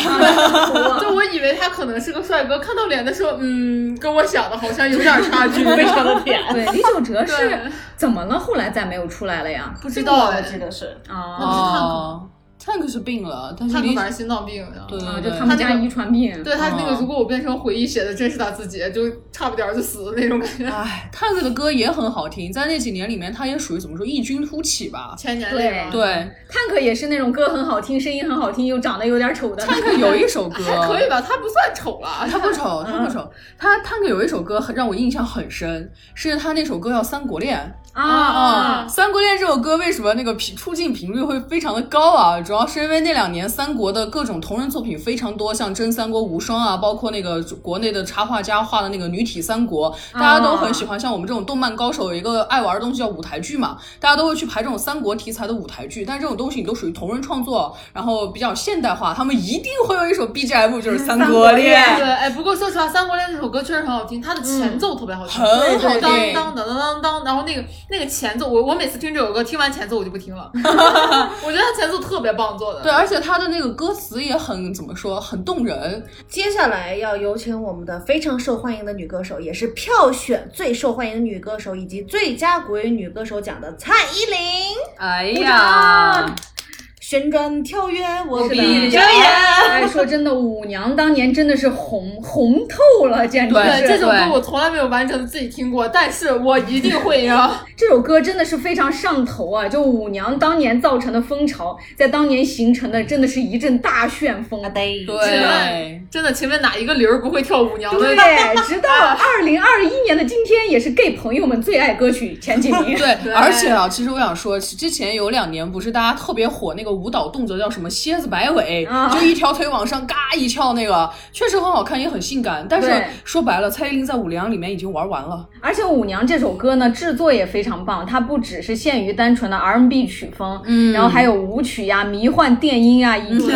就我以为他可能是个帅哥，看到脸的时候，嗯，跟我想的好像有点差距，非常的甜。对，李玖哲是怎么了？后来再没有出来了呀？不知道我，记得是。啊、哦，Tank 是病了，但是李他可反正心脏病，对啊，对对就他们家遗传病。对他那个，哦如果我变成回忆写的真是他自己，就差不点儿就死的那种感觉。哎，Tank 的歌也很好听，在那几年里面，他也属于怎么说异军突起吧。千年对泪嘛，对探克也是那种歌很好听，声音很好听，又长得有点丑的。，Tank 有一首歌还 可以吧，他不算丑了。他不丑，他不丑。他 Tank 有一首歌很让我印象很深，是他那首歌叫《三国恋》啊啊，《三国恋》这首歌为什么那个频出镜频率会非常的高啊？主要是因为那两年三国的各种同人作品非常多，像《真三国无双》啊，包括那个国内的插画家画的那个女体三国，大家都很喜欢。像我们这种动漫高手有一个爱玩的东西叫舞台剧嘛，大家都会去排这种三国题材的舞台剧，但是这种东西你都属于同人创作，然后比较现代化，他们一定会有一首 BGM 就是《三国恋》。对，哎，不过说实话，《三国恋》这首歌确实很好听，它的前奏特别好听，很好听当当当当当当，然后那个那个前奏，我我每次听这首歌，听完前奏我就不听了，我觉得它前奏特别棒做的。对，而且他的那个歌词也很怎么说，很动人。接下来要有请我们的非常受欢迎的女歌手，也是票选最受欢迎的女歌手以及最佳国语女歌手奖的蔡依林。哎呀，旋转跳跃，我闭着眼。哎，说真的，舞娘当年真的是红红透了，简直对是。对这首歌我从来没有完整的自己听过，但是我一定会呀。这首歌真的是非常上头啊！就舞娘当年造成的风潮，在当年形成的真的是一阵大旋风。啊对对，真的，请问哪一个驴儿不会跳舞娘的？对，直到二零二一年的今天，也是 gay 朋友们最爱歌曲前几名。对，而且啊，其实我想说，之前有两年不是大家特别火那个舞蹈动作叫什么蝎子摆尾，啊就一条腿往上嘎一翘，那个确实很好看，也很性感。但是说白了，蔡依林在舞娘里面已经玩完了。而且《舞娘》这首歌呢，制作也非常棒，它不只是限于单纯的 R&B 曲风，嗯，然后还有舞曲呀、迷幻电音啊，以及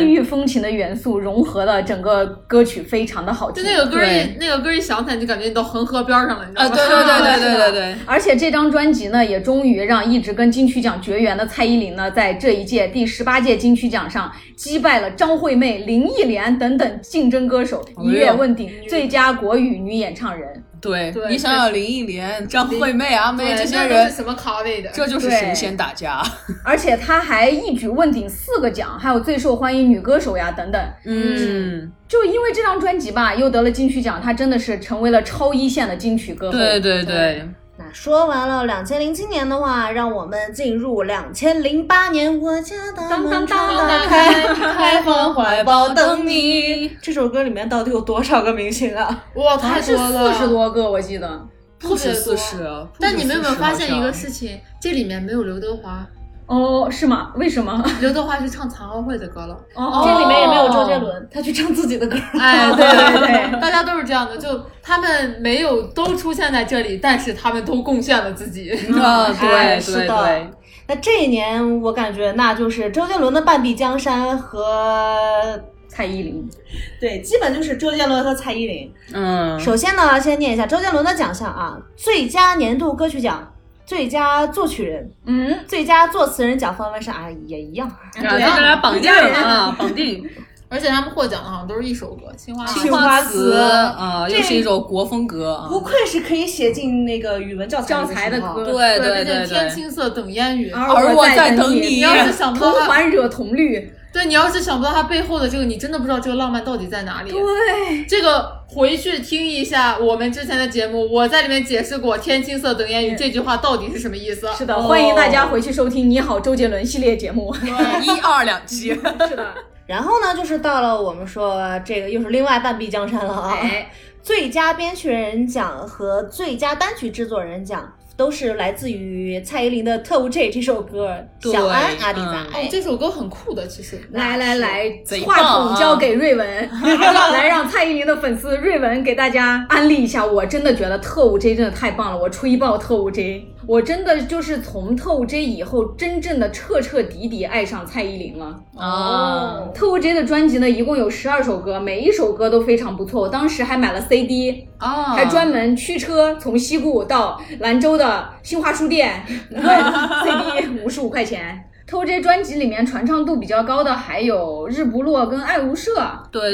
异域风情的元素融合了整个歌曲，非常的好听。就那个歌一那个歌一响起来，你就感觉你到恒河边上了，你知道啊，吗？对对对对对对对。而且这张专辑呢，也终于让一直跟金曲奖绝缘的蔡依林呢，在这一届第十八届金曲奖上击败了张惠妹、林忆莲等等竞争歌手，一跃问鼎最佳国语女演唱人。对对你想想林忆莲、张惠妹、阿妹，这些人，什么咖位的？这就是神仙打架。而且她还一举问鼎四个奖，还有最受欢迎女歌手呀等等。嗯，就因为这张专辑吧，又得了金曲奖，她真的是成为了超一线的金曲歌后。对对对，那说完了两千零七年的话，让我们进入两千零八年。我家的门当当常打开，开放怀抱等你。这首歌里面到底有多少个明星啊？哇，太多了，四十多个，我记得。不止特别多四十。但你们有没有发现一个？事情？这里面没有刘德华，哦，是吗？为什么？刘德华去唱残奥会的歌了。哦这里面也没有周杰伦，他去唱自己的歌。哎，对对对 大家都是这样的，就他们没有都出现在这里，但是他们都贡献了自己。啊，哎对是的对对。那这一年，我感觉那就是周杰伦的《半壁江山》和蔡依林。对，基本就是周杰伦和蔡依林。嗯，首先呢，先念一下周杰伦的奖项啊，最佳年度歌曲奖、最佳作曲人、嗯，最佳作词人奖方面上啊也一样。啊，这个来绑定啊，绑定。而且他们获奖的好像都是一首歌，《青花瓷青花瓷啊，又是一首国风歌啊。不愧是可以写进那个语文教材教材的歌对对对对，天青色等烟雨。而我在等你你要是想不同到它，环惹同绿。对你要是想不到它背后的这个，你真的不知道这个浪漫到底在哪里。对，这个回去听一下我们之前的节目，我在里面解释过“天青色等烟雨”这句话到底是什么意思。是的，欢迎大家回去收听《你好，周杰伦》系列节目。一二两期。是的，然后呢，就是到了我们说这个又是另外半壁江山了啊！哎，最佳编曲人奖和最佳单曲制作人奖都是来自于蔡依林的《特务 J》这首歌，对小安阿迪嗯仔。哦，这首歌很酷的，其实。来来来，话筒交给瑞文，来让蔡依林的粉丝瑞文给大家安利一下。我真的觉得特务 J 真的太棒了，我吹爆特务 J，我真的就是从特务 J 以后，真正的彻彻底底爱上蔡依林了。哦，特务 J 的专辑呢，一共有十二首歌，每一首歌都非常不错。我当时还买了 CD，哦，还专门驱车从西固到兰州的新华书店 买 CD，五十五块钱。特务 J 专辑里面传唱度比较高的还有日不落跟爱无赦。对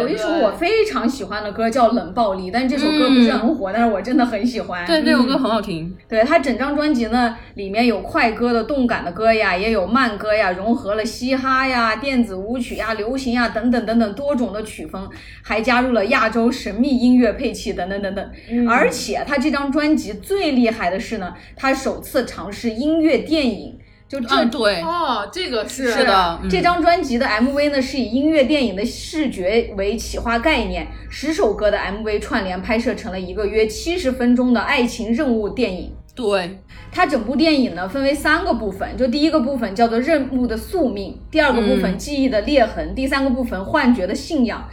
有一首我非常喜欢的歌叫《冷暴力》，但这首歌不是很火，但是我真的很喜欢。对，那首歌很好听。对它整张专辑呢，里面有快歌的动感的歌呀，也有慢歌呀，融合了嘻哈呀、电子舞曲呀、流行呀等等等等多种的曲风，还加入了亚洲神秘音乐配器等等等等。而且他这张专辑最厉害的是呢，他首次尝试音乐电影，就这。嗯，对，哦，这个是是的，嗯这张专辑的 MV 呢，是以音乐电影的视觉为企划概念，十首歌的 MV 串联拍摄成了一个约七十分钟的爱情任务电影。对，它整部电影呢分为三个部分，就第一个部分叫做任务的宿命，第二个部分嗯记忆的裂痕，第三个部分幻觉的信仰。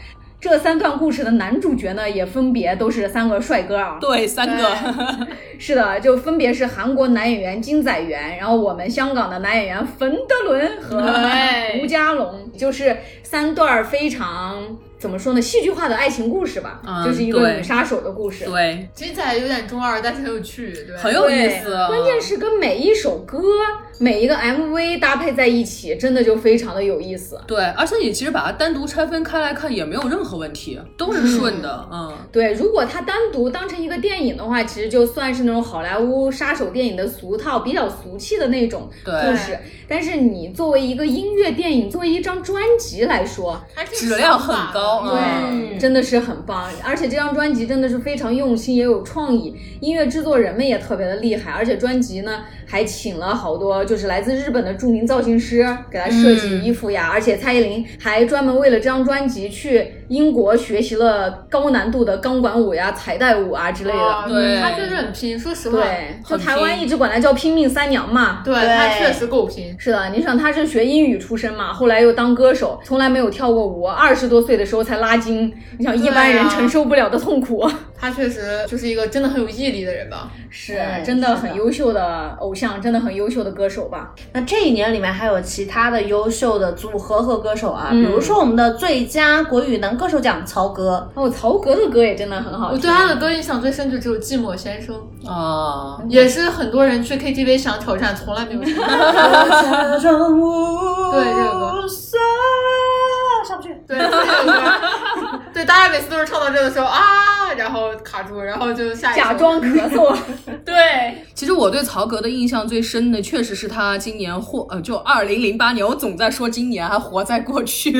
这三段故事的男主角呢，也分别都是三个帅哥啊。对，三个，是的，就分别是韩国男演员金载元，然后我们香港的男演员冯德伦和吴家龙，就是三段非常怎么说呢，戏剧化的爱情故事吧，嗯就是一个对女杀手的故事。对，听起来有点中二，但是很有趣，对，很有意思。啊。关键是跟每一首歌、每一个 MV 搭配在一起，真的就非常的有意思。对，而且你其实把它单独拆分开来看也没有任何问题，都是顺的。嗯，对，如果它单独当成一个电影的话，其实就算是那种好莱坞杀手电影的俗套、比较俗气的那种对故事。但是你作为一个音乐电影，作为一张专辑来说，质量很高对。嗯真的是很棒。而且这张专辑真的是非常用心，也有创意，音乐制作人们也特别的厉害。而且专辑呢还请了好多就是来自日本的著名造型师给他设计衣服呀。而且蔡依林还专门为了这张专辑去英国学习了高难度的钢管舞呀、彩带舞啊之类的。啊对他确实很拼，说实话，对，就台湾一直管她叫拼命三娘嘛。对她确实够拼。是的，你想她是学英语出身嘛，后来又当歌手，从来没有跳过舞，二十多岁的时候才拉筋，你想一般人承受不了的痛苦。他确实就是一个真的很有毅力的人吧。是真的很优秀的偶像，真的很优秀的歌手吧？那这一年里面还有其他的优秀的组合和歌手啊，嗯比如说我们的最佳国语男歌手奖曹格，哦，曹格的歌也真的很好听。我对他的歌印象最深就只有《寂寞先生》，啊，也是很多人去 KTV 想挑战，从来没有成功。对这个歌上不去。对，对，大家每次都是唱到这的时候啊，然后卡住，然后就下一首假装咳嗽，对，其实我对曹格的印象最深的，确实是他今年获呃，就二零零八年，我总在说今年，还活在过去，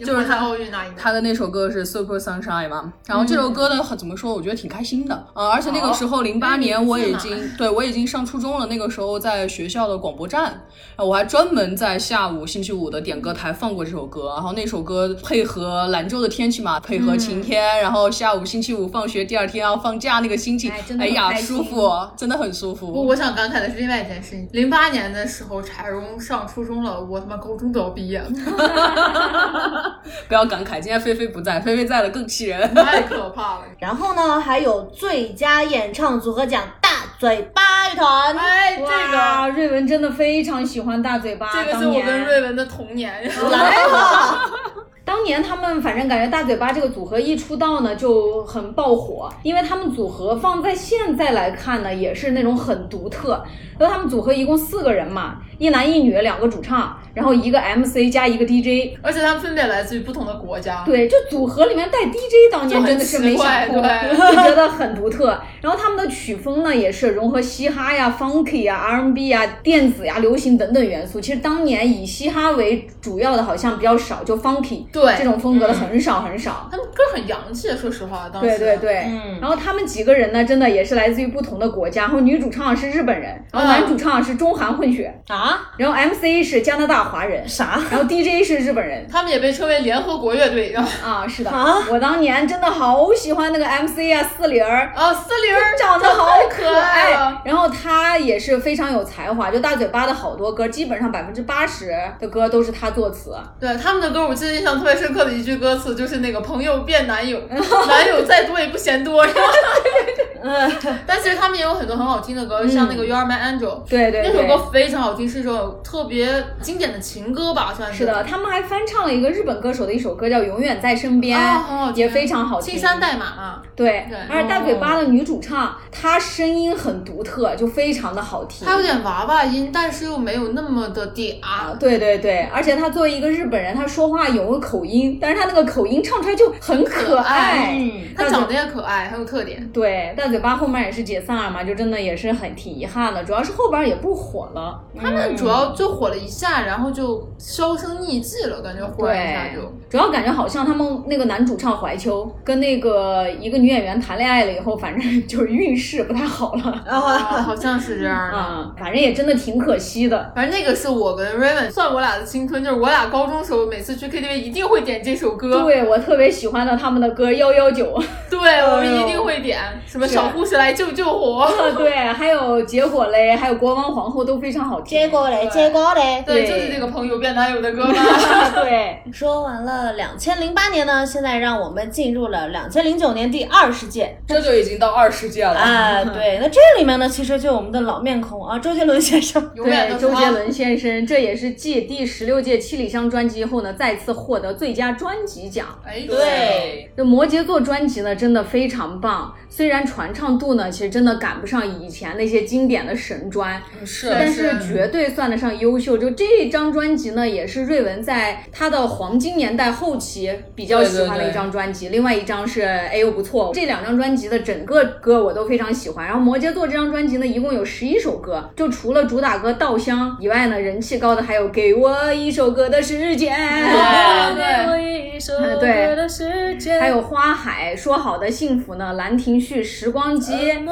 就是他。他奥运那一年。他的那首歌是 Super Sunshine 嘛，然后这首歌呢，很怎么说？我觉得挺开心的，呃，而且那个时候零八年我已经对我已经上初中了，那个时候在学校的广播站，呃我还专门在下午星期五的点歌台放过这首歌，然后那首歌配合兰州的天气嘛，配合晴天，然后下午星期五放学，第二天要放假那个心情哎，真的哎呀，舒服，真的很舒不，服。我想感慨的是另外一件事情。零八年的时候，柴荣上初中了，我他妈高中都要毕业了，不要感慨，今天菲菲不在，菲菲在了更气人。太可怕了。然后呢，还有最佳演唱组合奖大嘴巴乐团。哎，这个哇，瑞文真的非常喜欢大嘴巴。这个是我跟瑞文的童年。来吧，当年他们反正感觉大嘴巴这个组合一出道呢就很爆火，因为他们组合放在现在来看呢也是那种很独特。因为他们组合一共四个人嘛，一男一女两个主唱，然后一个 MC 加一个 DJ。而且他们分别来自于不同的国家。对，就组合里面带 DJ，当年真的是没想过，就觉得很独特。然后他们的曲风呢也是融合嘻哈呀、funky 呀、R&B 呀、电子呀、流行等等元素。其实当年以嘻哈为主要的好像比较少，就 funky 对这种风格的很少很少。他们歌很洋气，说实话，当时。对对对，嗯然后他们几个人呢，真的也是来自于不同的国家。然后女主唱是日本人，然后男主唱是中韩混血，啊？然后 MC 是加拿大华人，啥？然后 DJ 是日本人。他们也被称为联合国乐队，然后啊，是的，啊我当年真的好喜欢那个 MC 啊，四零儿，啊，四零儿长得好可爱。然后他也是非常有才华，就大嘴巴的好多歌，基本上百分之八十的歌都是他作词。对他们的歌，我记得印象特别深刻的一句歌词就是那个“朋友变男友，男友再多也不嫌多”，是吧？但其实他们也有很多很好听的歌，像那个《You Are My Angel》，对对对，那首歌非常好听，是一首特别经典的情歌吧，算是是的，他们还翻唱了一个日本歌手的一首歌，叫《永远在身边》，啊很好听也非常好听。青山代码嘛。对，对而且大嘴巴的女主唱，她声音很独特，就非常的好听。她有点娃娃音，但是又没有那么的嗲。对对对，而且她作为一个日本人，她说话有个口音，但是她那个口音唱出来就很可爱。嗯，她长得也可爱，很有特点。对，大嘴巴后面也是解散了嘛，就真的也是很挺遗憾的，主要是后边也不火了。他们主要就火了一下，然后就销声匿迹了，感觉忽然一下就。主要感觉好像他们那个男主唱怀秋跟那个一个女演员谈恋爱了以后，反正就是运势不太好了。然后啊，好像是这样的。啊、反正也真的挺可惜的。反正那个是我跟 Raven 算我俩的青春，就是我俩高中时候每次去 KTV 一定会点这首歌。对我特别喜欢的他们的歌幺幺九，对，我们一定会点什么是小护士来救救火。对，还有结果嘞，还有国王皇后都非常好听。结果嘞，结果嘞。对，就是那个朋友变男友的歌嘛。对，说完了两千零八年呢，现在让我们进入了两千零九年第二十届。这就已经到二十届了。啊，对，那这里面呢，其实就有我们的老面孔啊，周杰伦先生。永远对，周杰伦先生，这也是继第十六届七里香专辑后呢，再次获得最佳专辑奖。哎，对，这摩羯座专辑呢，真的非常棒。虽然传唱度呢，其实真的赶不上以前那些经典的神专，是但是绝对算得上优秀。就这张专辑呢，也是瑞文在他的黄金年代后期比较喜欢的一张专辑。另外一张是哎呦不错，这两张专辑的整个歌我都非常喜欢。然后摩羯座这张专辑呢，一共有十一首歌，就除了主打歌《稻香》以外呢，人气高的还有《给我一首歌的时间》啊对嗯对，还有花海说好的幸福呢，兰亭序时光机，对，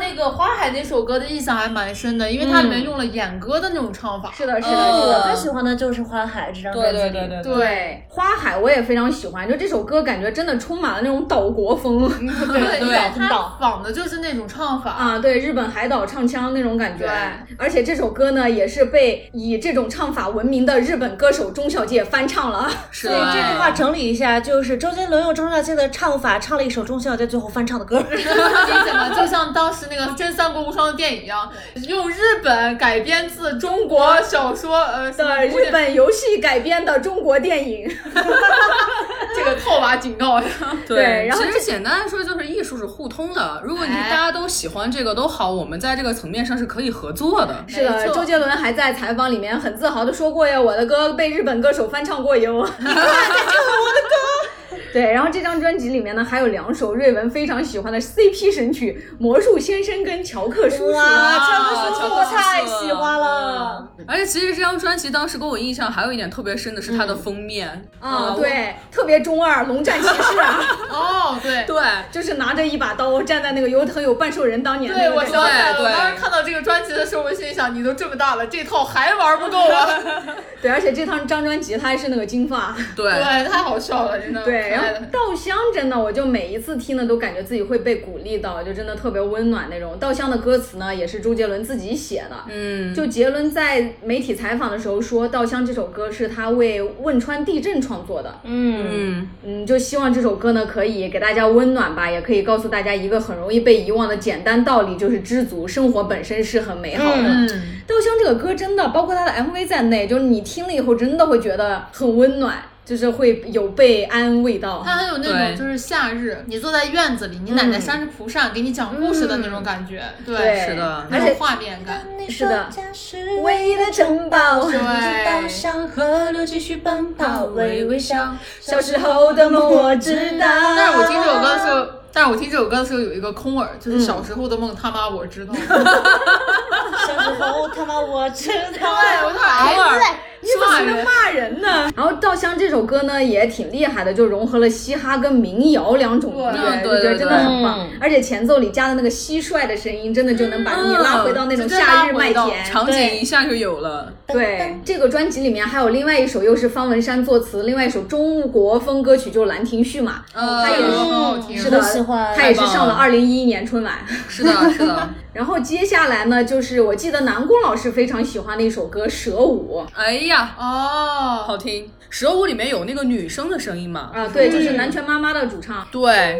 那个花海那首歌的印象还蛮深的，因为它里面用了演歌的那种唱法。是的，是的，哦是的。我最喜欢的就是《花海》这张专辑。对对对对。对，花海我也非常喜欢，就这首歌感觉真的充满了那种岛国风 对对它岛仿的就是那种唱法。啊，对，日本海岛唱腔那种感觉。对而且这首歌呢，也是被以这种唱法闻名的日本歌手中小介翻唱了。是所以这句话整理一下，就是周杰伦用钟小姐的唱法唱了一首钟小姐最后翻唱的歌。理解吗？就像当时那个《真三国无双》的电影一样，用日本改编自中国小说，呃，的 日本游戏改编的中国电影，这个套娃警告呀。对然后其实简单来说就是艺术是互通的。如果你哎大家都喜欢这个都好，我们在这个层面上是可以合作的。是的，周杰伦还在采访里面很自豪的说过呀，我的歌被日本歌手翻唱过哟。你看，他唱了我的歌。对，然后这张专辑里面呢，还有两首瑞文非常喜欢的 CP 神曲《魔术先生》跟《乔克叔叔》。哇，乔克叔叔我太喜欢了。而且其实这张专辑当时给我印象还有一点特别深的是它的封面啊、对，特别中二，龙战骑士啊，哦，对。对，就是拿着一把刀站在那个有很有半兽人当年对，我那个感觉想起来了，对我当时看到这个专辑的时候，我心里想，你都这么大了，这套还玩不够啊！对，而且这张张专辑它还是那个金发。对对，太好笑了，真的。对，然后 稻香真的，我就每一次听呢，都感觉自己会被鼓励到，就真的特别温暖那种。稻香的歌词呢，也是周杰伦自己写的。嗯，就杰伦在媒体采访的时候说，《稻香》这首歌是他为汶川地震创作的。嗯，嗯，嗯，就希望这首歌呢可以给大家温暖吧，也可以告诉大家一个很容易被遗忘的简单道理，就是知足，生活本身是很美好的。嗯，稻香这个歌真的，包括它的 MV 在内，就是你听了以后真的会觉得很温暖。就是会有被安慰到。它很有那种就是夏日，你坐在院子里，你奶奶扇着蒲扇给你讲故事的那种感觉，对，对是的那种画面感。是的家是唯一的城堡，对岛上河流继续奔跑，微微笑。小时候的梦我知道。但是我听这首歌的时候，但是我听这首歌的时候有一个空耳，就是小时候的梦，他妈我知道。小时候他妈我知道。对，我说哎，你怎么能骂人呢？然后《稻香》这首歌呢也挺厉害的，就融合了嘻哈跟民谣两种音乐，对我觉得真的很棒嗯。而且前奏里加的那个蟋蟀的声音，真的就能把你嗯拉回到那种夏日麦田。场景一下就有了。对，这个专辑里面还有另外一首，又是方文山作词，另外一首中国风歌曲，就是《兰亭序》嘛。呃它也是。是的很喜欢，它也是上了二零一一年春晚。是的，是的。然后接下来呢，就是我记得南宫老师非常喜欢的一首歌《蛇舞》哎呀，哦，好听。蛇舞里面有那个女生的声音嘛？啊，对，就是南拳妈妈的主唱。对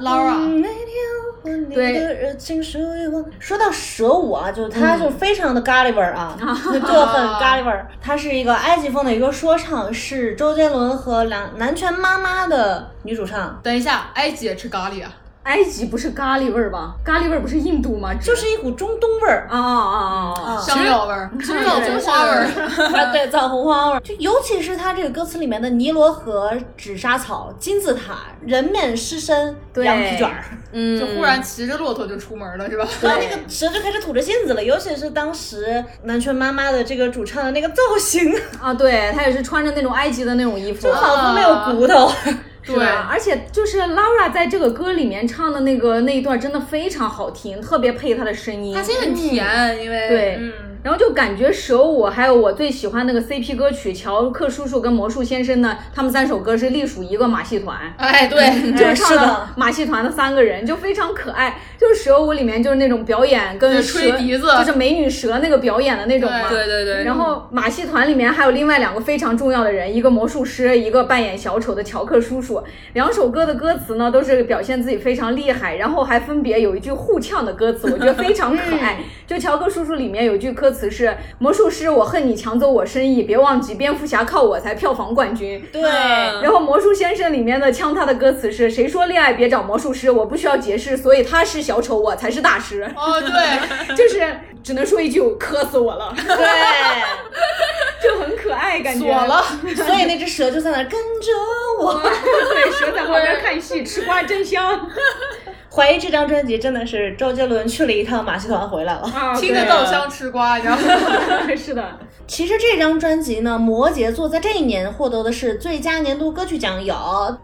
，Laura 对，说到蛇舞啊，就是它就非常的咖喱味儿啊，就很咖喱味儿。它是一个埃及风的一个说唱，是周杰伦和南南拳妈妈的女主唱，等一下，埃及也吃咖喱啊？埃及不是咖喱味儿吧？咖喱味儿不是印度吗？就是一股中东味儿。啊啊啊啊啊！香料味儿，香料红花味儿。啊，对，藏红花味儿，就尤其是它这个歌词里面的尼罗河、纸莎草、金字塔、人面狮身、羊皮卷儿，嗯，就忽然骑着骆驼就出门了，是吧？然后那个蛇就开始吐着信子了，尤其是当时南拳妈妈的这个主唱的那个造型，啊，对，她也是穿着那种埃及的那种衣服，就好像没有骨头。是的，而且就是 Laura 在这个歌里面唱的那个那一段真的非常好听，特别配她的声音。她声音很甜，因为对。嗯，然后就感觉蛇舞，还有我最喜欢那个 CP 歌曲乔克叔叔跟魔术先生呢，他们三首歌是隶属一个马戏团。哎，对，就是唱的马戏团的三个人，就非常可爱。就是蛇舞里面就是那种表演跟吹笛子就是美女蛇那个表演的那种嘛。对对对。然后马戏团里面还有另外两个非常重要的人，一个魔术师，一个扮演小丑的乔克叔叔。两首歌的歌词呢，都是表现自己非常厉害，然后还分别有一句互呛的歌词，我觉得非常可爱。就乔克叔叔里面有一句歌词是：“魔术师，我恨你抢走我生意，别忘记蝙蝠侠靠我才票房冠军。”对，然后魔术先生里面的枪他的歌词是：“谁说恋爱别找魔术师？我不需要解释，所以他是小丑，我才是大师。哦，对，就是只能说一句，磕死我了，对，就很可爱，感觉。锁了，所以那只蛇就在那跟着我。对，蛇在旁边看戏，吃瓜真香。怀疑这张专辑真的是周杰伦去了一趟马戏团回来了。啊，听着稻香吃瓜，你知道吗？是的，其实这张专辑呢，摩羯座在这一年获得的是最佳年度歌曲奖，有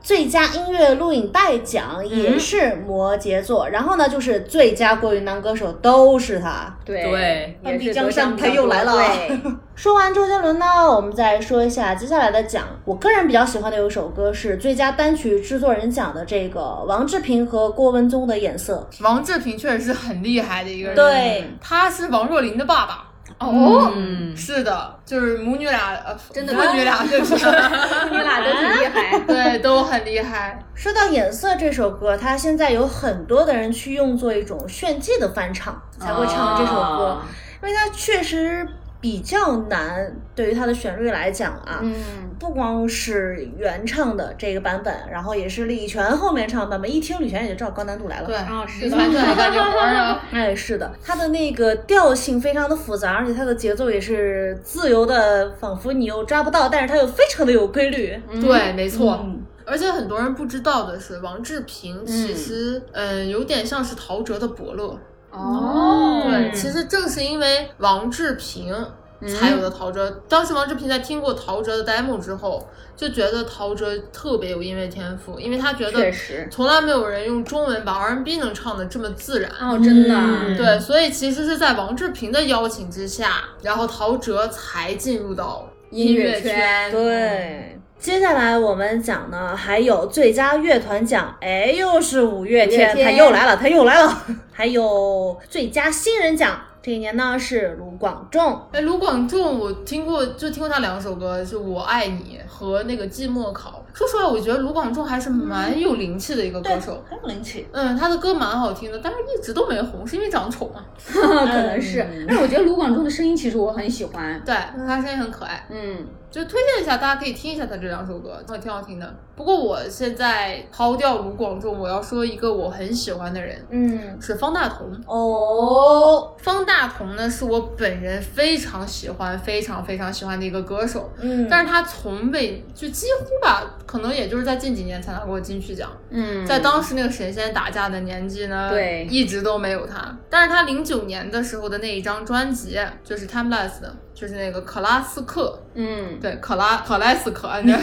最佳音乐录影带奖，也是摩羯座。然后呢，就是最佳国语男歌手都是他。对对也是江山他又来了对，说完周杰伦呢，我们再说一下接下来的奖。我个人比较喜欢的有一首歌是最佳单曲制作人奖的这个王志平和郭文宗的《颜色王志平确实是很厉害的一个人，对，他是王若琳的爸爸。哦，嗯，是的，就是母女俩，呃，真的母女俩，就是 母女俩都挺厉害。对，都很厉害。》。说到《颜色》这首歌，它现在有很多的人去用作一种炫技的翻唱，才会唱这首歌，啊因为它确实比较难，对于它的旋律来讲啊。嗯，不光是原唱的这个版本，然后也是李泉后面唱的版本，一听李泉也就知道高难度来了。对，啊是的李泉就爱干这活儿啊。哎，是的，它的那个调性非常的复杂，而且它的节奏也是自由的，仿佛你又抓不到，但是它又非常的有规律。对，没错。嗯而且很多人不知道的是，王志平其实，嗯、有点像是陶喆的伯乐。哦，对，其实正是因为王志平才有的陶喆。当时王志平在听过陶喆的 demo 之后，就觉得陶喆特别有音乐天赋，因为他觉得从来没有人用中文把 R&B 能唱的这么自然。哦，真的，嗯对，所以其实是在王志平的邀请之下，然后陶喆才进入到音乐乐圈对。接下来我们讲呢，还有最佳乐团奖，哎，又是五月天，他又来了，他又来了。还有最佳新人奖，这一年呢是卢广仲。哎，卢广仲，我听过，就听过他两首歌，是《我爱你》和那个《寂寞考》。说实话，我觉得卢广仲还是蛮有灵气的一个歌手。很有灵气。嗯，他的歌蛮好听的，但是一直都没红，是因为长得丑吗？可能是。但是我觉得卢广仲的声音其实我很喜欢。对，他声音很可爱。嗯，就推荐一下，大家可以听一下他这两首歌，挺好听的。不过我现在抛掉卢广仲，我要说一个我很喜欢的人，嗯，是方大同。哦，方大同呢，是我本人非常喜欢、非常非常喜欢的一个歌手。嗯，但是他从未就几乎吧，可能也就是在近几年才拿过金曲奖。嗯，在当时那个神仙打架的年纪呢，对一直都没有他。但是他零九年的时候的那一张专辑就是 Timeless 的，就是那个克拉斯克，嗯，对，克拉克莱斯克，那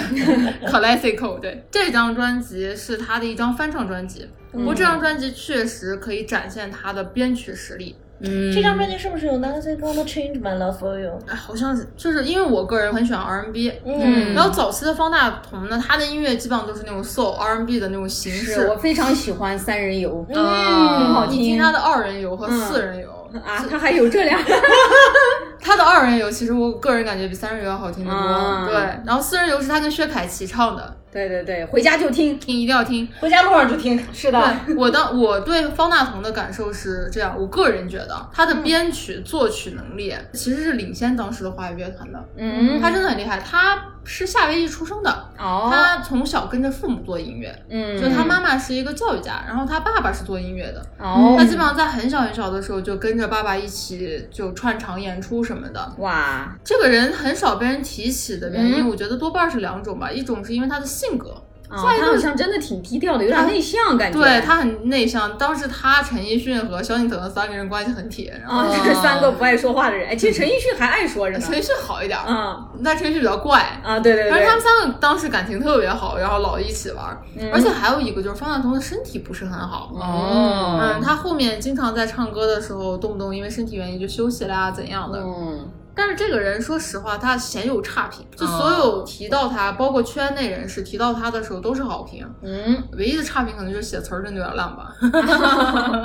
classical，对，这张专辑是他的一张翻唱专辑。不过这张专辑确实可以展现他的编曲实力。嗯，这张专辑是不是有 Nothing Gonna Change My Love for You？哎，好像是，就是因为我个人很喜欢 R N B 嗯然后早期的方大同呢，他的音乐基本上都是那种 soul R&B 的那种形式。我非常喜欢三人游。嗯，好听你听他的二人游和四人游。啊，他还有这俩。他的二人游其实我个人感觉比三人游要好听得多，啊对。然后四人游是他跟薛凯琪唱的，对对对，回家就听。听一定要听。回家路上就听。是的，对我当我对方大同的感受是这样，我个人觉得他的编曲、作曲能力其实是领先当时的华语乐团的。嗯，他真的很厉害，他是夏威夷出生的，哦，他从小跟着父母做音乐，嗯，就他妈妈是一个教育家，然后他爸爸是做音乐的。哦他，基本上在很小很小的时候就跟着爸爸一起就串场演出什么的。哇，这个人很少被人提起的原因，嗯我觉得多半是两种吧，一种是因为他的性格，啊，他好像真的挺低调的，有点内向感觉。对他很内向。当时他、陈奕迅和萧敬腾三个人关系很铁，然后啊，这是三个不爱说话的人。哎，其实陈奕迅还爱说着呢。陈奕迅好一点，嗯但陈奕迅比较怪。啊，对对对，反正他们三个当时感情特别好，然后老一起玩而且还有一个就是方大同的身体不是很好，哦嗯，他后面经常在唱歌的时候，动不动因为身体原因就休息啦怎样的。嗯但是这个人说实话，他鲜有差评，就所有提到他，包括圈内人士提到他的时候都是好评。嗯，唯一的差评可能就是写词儿真的有点烂吧，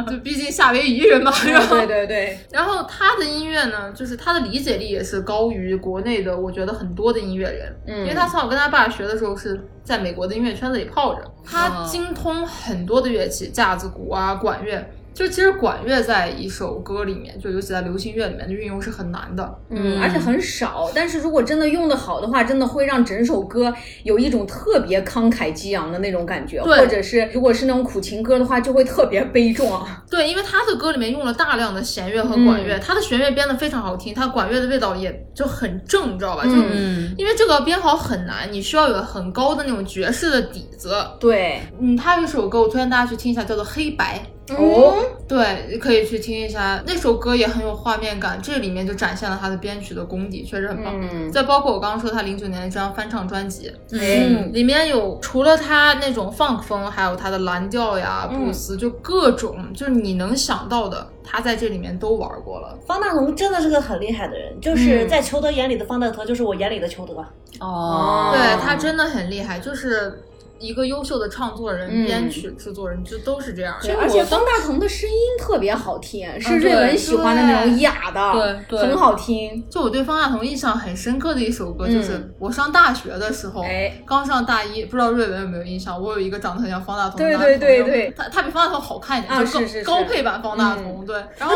就毕竟夏威夷人嘛，是吧？对对对，然后他的音乐呢，就是他的理解力也是高于国内的，我觉得很多的音乐人，嗯因为他从小跟他爸学的时候是在美国的音乐圈子里泡着，他精通很多的乐器，架子鼓啊、管乐。就其实管乐在一首歌里面，就尤其在流行乐里面的运用是很难的。嗯，而且很少。但是如果真的用的好的话，真的会让整首歌有一种特别慷慨激昂的那种感觉，或者是如果是那种苦情歌的话，就会特别悲壮。对，因为他的歌里面用了大量的弦乐和管乐，他的弦乐编的非常好听，他管乐的味道也就很正，你知道吧？就、嗯因为这个编好很难，你需要有很高的那种爵士的底子。对，嗯，他有一首歌，我推荐大家去听一下，叫做《黑白》。哦，对，可以去听一下那首歌，也很有画面感。这里面就展现了他的编曲的功底，确实很棒。嗯再包括我刚刚说他零九年的这张翻唱专辑，嗯里面有除了他那种 funk 风，还有他的蓝调呀、布鲁斯，就各种就是你能想到的，他在这里面都玩过了。方大同真的是个很厉害的人，就是在裘德眼里的方大同，就是我眼里的裘德。哦，对他真的很厉害，就是一个优秀的创作人、嗯编曲、制作人，就都是这样的。而且方大同的声音特别好听，是瑞文喜欢的那种哑的，对对很好听。就我对方大同印象很深刻的一首歌，就是我上大学的时候，刚上大一，不知道瑞文有没有印象？我有一个长得很像方大同的对男朋友，对对对他他比方大同好看一点，啊就高是是是高配版方大同。对，然后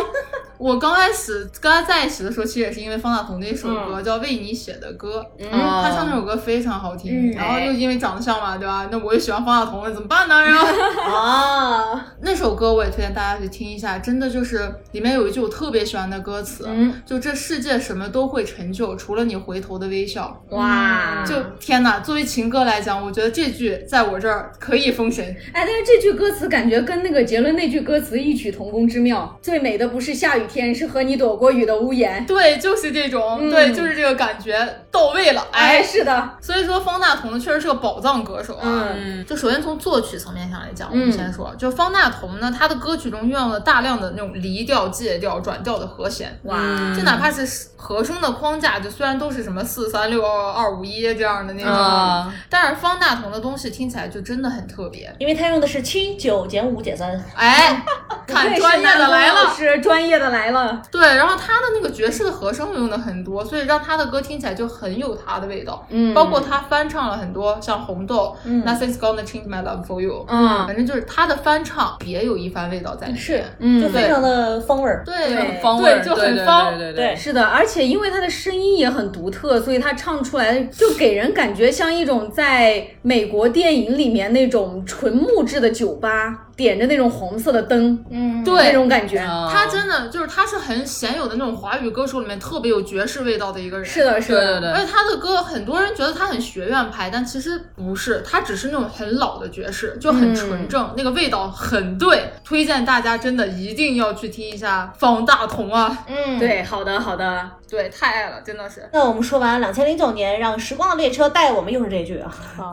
我刚开始跟他在一起的时候，其实也是因为方大同的一首歌、叫《为你写的歌》，嗯他唱那首歌非常好听，嗯然后又因为长得像嘛，对吧？那我也喜欢方大同了，怎么办呢？然后。啊，那首歌我也推荐大家去听一下，真的就是里面有一句我特别喜欢的歌词，嗯就这世界什么都会成就，除了你回头的微笑。哇，就天哪！作为情歌来讲，我觉得这句在我这儿可以封神。哎，但是这句歌词感觉跟那个杰伦那句歌词异曲同工之妙。最美的不是下雨天，是和你躲过雨的屋檐。对，就是这种，嗯对，就是这个感觉到位了。哎，哎，是的，所以说方大同呢，确实是个宝藏歌手啊。嗯就首先从作曲层面上来讲，我嗯们先说，就方大同呢，他的歌曲中运用了大量的那种离调、借调、转调的和弦。哇，就哪怕是和声的框架，就虽然都是什么四三六二二五一这样的那种，啊但是方大同的东西听起来就真的很特别。因为他用的是七九减五减三。哎，看专业的来了。是专业的来了。对，然后他的那个爵士的和声用的很多，所以让他的歌听起来就很有他的味道。嗯包括他翻唱了很多像红豆、Nothing's Gonna Change My Love for You，嗯反正就是他的翻唱别有一番味道在里面。是，嗯就非常的风味儿。对很方味儿，对，就对对很方。对对对是的，而且因为他的声音也很独特，所以他唱出来就给人感觉像一种在美国电影里面那种纯木质的酒吧，点着那种红色的灯，嗯，对那种感觉。啊他真的就是他是很鲜有的那种华语歌手里面特别有爵士味道的一个人。是的，是的，对对对而且他的歌，很多人觉得他很学院派，但其实不是，他只是那种很老的爵士，就很纯正，那个味道很对。推荐大家真的一定要去听一下方大同啊，嗯，。对，好的，好的。对，太爱了，真的是。那我们说完两千零九年，让时光的列车带我们，又是这句啊，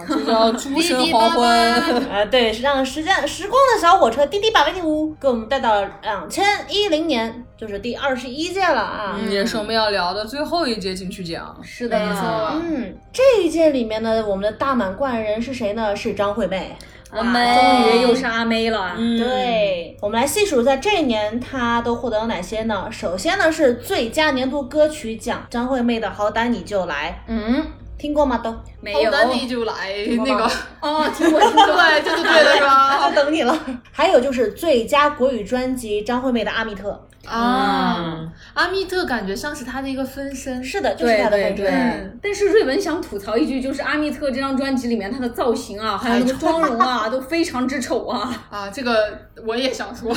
就叫诸神黄昏。呃，对，是让时间时光的小火车滴滴八八滴五，给我们带到两千一零年，就是第二十一届了啊。嗯也是我们要聊的最后一届金曲奖。是的，没错嗯，这一届里面呢，我们的大满贯人是谁呢？是张惠妹。哇，终于又是阿妹了。嗯，对，我们来细数一下这一年她都获得了哪些呢？首先呢是最佳年度歌曲奖，张惠妹的《好歹你就来嗯，》，听过吗？都，没有。好的，你就来那个，哦，听过听过。对，这就对了，是吧？就等你了。还有就是最佳国语专辑，张惠妹的《阿密特啊，阿密特感觉像是他的一个分身，》，是的，就是对对对她的分身。，嗯但是瑞文想吐槽一句，就是阿密特这张专辑里面他的造型啊，还有那个妆容啊，都非常之丑啊。啊，这个我也想说，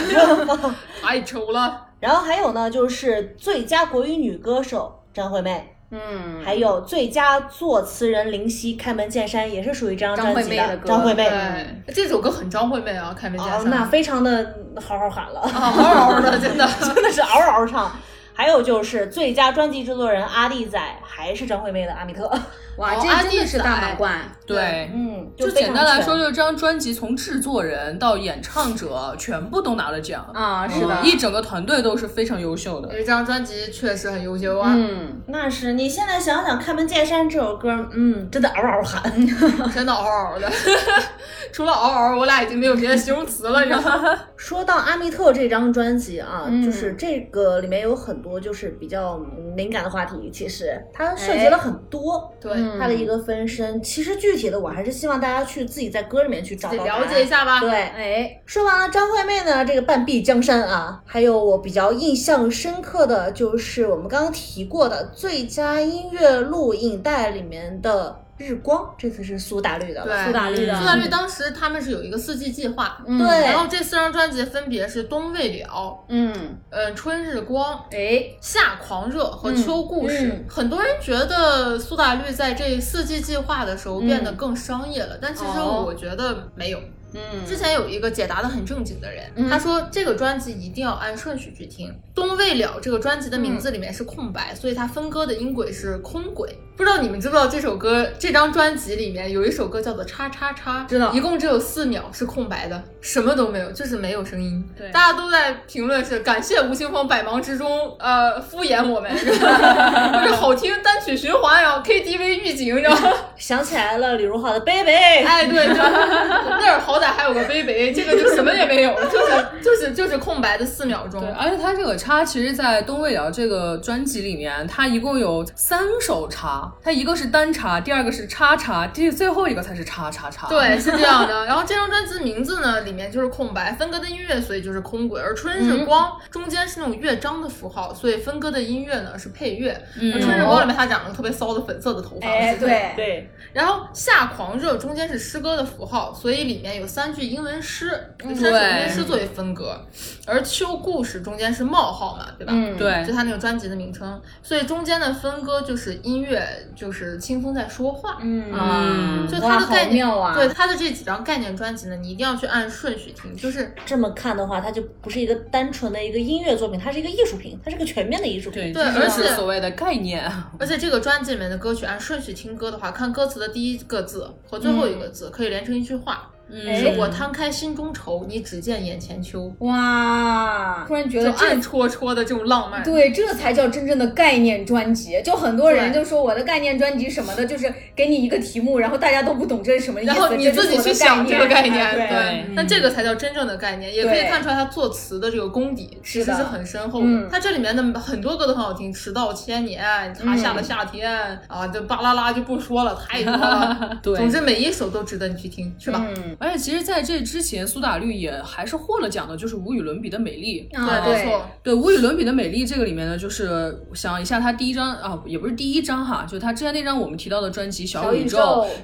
太丑了。然后还有呢，就是最佳国语女歌手张惠妹，嗯，还有最佳作词人林夕，《开门见山》也是属于这张专辑张惠妹的歌张惠妹，对，这首歌很张惠妹啊，开门见哦，山。那非常的好好喊了。啊，嗷嗷的，真的。真的是嗷嗷唱。还有就是最佳专辑制作人阿弟仔，还是张惠妹的《阿密特》。哇，哦这真的是大满贯。对，嗯，就简单来说，就是这张专辑从制作人到演唱者全部都拿了奖啊是的嗯一整个团队都是非常优秀的因。为这张专辑确实很优秀啊，嗯，那是你现在想想《开门见山》这首歌，嗯，真的嗷嗷喊。真的嗷嗷的。除了嗷嗷，我俩已经没有别的形容词了，你知道吗？说到阿密特这张专辑啊，就是这个里面有很多就是比较敏感的话题，其实它涉及了很多。对，它的一个分身，其实具体的我还是希望大家去自己在歌里面去找到了解一。下吧。对，哎，说完了张惠妹呢，这个半壁江山啊，还有我比较印象深刻的就是我们刚刚提过的最佳音乐录影带里面的《日光》，这次是苏打绿的。对，苏打绿的苏打绿当时他们是有一个四季计划，嗯对然后这四张专辑分别是《冬未了》、嗯，呃《春日光》、哎，夏狂热和秋故事。嗯很多人觉得苏打绿在这四季计划的时候变得更商业了，但其实哦我觉得没有。嗯，之前有一个解答的很正经的人，他说这个专辑一定要按顺序去听。《冬未了》这个专辑的名字里面是空白，所以它分割的音轨是空轨。不知道你们知不知道这首歌，这张专辑里面有一首歌叫做《叉叉叉》，知道一共只有四秒是空白的，什么都没有，就是没有声音。对大家都在评论是感谢吴青峰百忙之中呃敷衍我们，就 是好听单曲循环，然后 KTV 预警，你知道吗？想起来了，李荣浩的《baby》。哎，对，就那儿好歹还有个杯杯，这个就什么也没有，就是 就是就是空白的四秒钟对，。而且它这个叉，其实，在《东未了》这个专辑里面，它一共有三首叉，它一个是单叉，第二个是叉叉，第最后一个才是叉叉叉。对，是这样的。然后这张专辑的名字呢，里面就是空白，分割的音乐，所以就是空轨。而春日光、中间是那种乐章的符号，所以分割的音乐呢是配乐。而春日光里面他长了特别骚的粉色的头发，哎，对，对，然后夏狂热中间是诗歌的符号，所以里面有三句英文诗，有三首英文诗作为分隔。而秋故事中间是冒号嘛，对吧？嗯对就他那个专辑的名称，所以中间的分割就是音乐，就是清风在说话。嗯啊就哇好它的概念，啊对他的这几张概念专辑呢，你一定要去按顺序听，就是这么看的话，它就不是一个单纯的一个音乐作品，它是一个艺术品，它是个全面的艺术品。对而且所谓的概念。而且这个专辑里面的歌曲按顺序听歌的话，看歌词的第一个字和最后一个字可以连成一句话。哎我摊开心中愁，你只见眼前秋，哇，突然觉得暗戳戳的这种浪漫。对，这才叫真正的概念专辑。就很多人就说我的概念专辑什么的，就是给你一个题目，然后大家都不懂这是什么意思，然后你自己去想这个概念。念，对对但这个才叫真正的概念，也可以看出来他作词的这个功底其实是很深厚的嗯。他这里面的很多歌都很好听，《迟到千年》《他下的夏天》啊，这巴拉拉就不说了，太多了。对总之每一首都值得你去听，是吧？嗯，而且其实在这之前，苏打绿也还是获了奖的，就是无与伦比的美丽。啊对，没错。对，无与伦比的美丽这个里面呢，就是想一下他第一张啊，也不是第一张哈，就他之前那张我们提到的专辑《小宇宙》，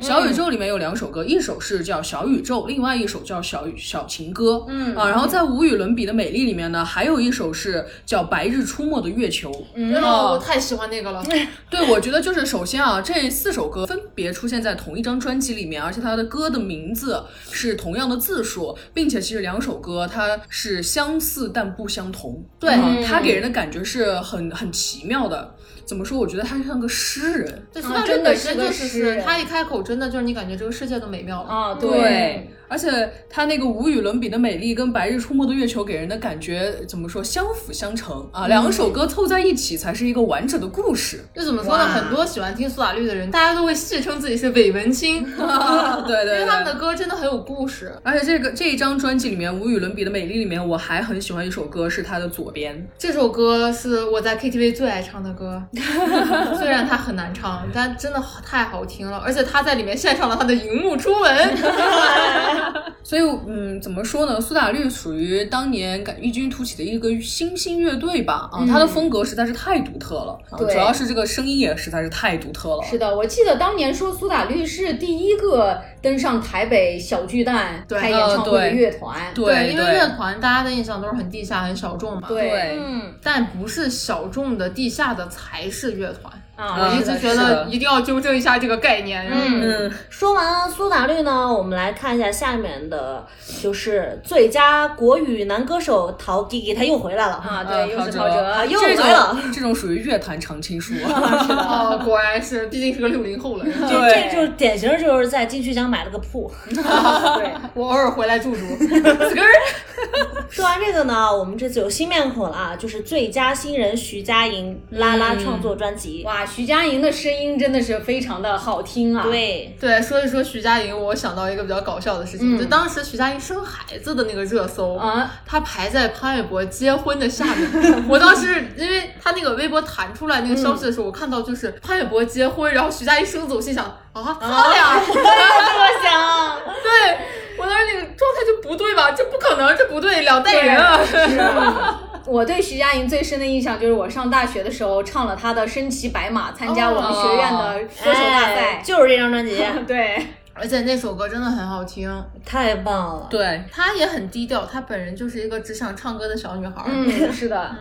小宇宙小宇宙里面有两首歌，一首是叫《小宇宙》，另外一首叫《小小情歌》。嗯啊，然后在无与伦比的美丽里面呢，还有一首是叫《白日出没的月球》。嗯，我太喜欢那个了。对，我觉得就是首先啊，这四首歌分别出现在同一张专辑里面，而且它的歌的名字是同样的字数，并且其实两首歌它是相似但不相同。对嗯它给人的感觉是很很奇妙的。怎么说？我觉得他像个诗人。对，啊苏打绿真的本身是个就是诗人他一开口，真的就是你感觉这个世界都美妙了。啊，对，而且他那个无与伦比的美丽跟白日出没的月球给人的感觉怎么说？相辅相成啊，两首歌凑在一起才是一个完整的故事。就怎么说呢？很多喜欢听苏打绿的人，大家都会戏称自己是伪文青，对对因为他们的。歌真的很有故事。而且这个这一张专辑里面，《无与伦比的美丽》里面，我还很喜欢一首歌，是他的左边。这首歌是我在 KTV 最爱唱的歌，虽然它很难唱，但真的太好听了。而且他在里面献上了他的荧幕初吻，所以，嗯，怎么说呢？苏打绿属于当年感异军突起的一个新兴乐队吧。啊，他的风格实在是太独特了，主要是这个声音也实在是太独特了。是的，我记得当年说苏打绿是第一个登上台北小巨蛋对开演唱会的呃对乐团。对因为乐团大家的印象都是很地下、很小众嘛。对对嗯但不是小众的地下的才是乐团。啊，我一直觉得一定要纠正一下这个概念。嗯。嗯，说完了苏打绿呢，我们来看一下下面的，就是最佳国语男歌手陶吉吉，他又回来了。啊，啊对，又是陶陶喆。喆，又回来了。这种属于乐坛常青树。哦，果然是，毕竟是个六零后了。对。这就是典型就是在金曲奖买了个铺。对，我偶尔回来住住。说完这个呢，我们这次有新面孔了啊，就是最佳新人徐佳莹拉拉创作专辑。哇，徐佳莹的声音真的是非常的好听啊。，对，对，说一说徐佳莹，我想到一个比较搞笑的事情，嗯就当时徐佳莹生孩子的那个热搜啊，她排在潘玮柏结婚的下面。我当时因为她那个微博弹出来那个消息的时候，我看到就是潘玮柏结婚，然后徐佳莹生子，我心想啊，他俩，这么想，对我当时那个状态就不对吧？这不可能，这不对，两代人啊。我对徐佳莹最深的印象就是我上大学的时候唱了她的《身骑白马》，参加我们学院的歌手大赛。哎就是这张专辑，对，而且那首歌真的很好听，太棒了。对，她也很低调，她本人就是一个只想唱歌的小女孩。嗯，是的，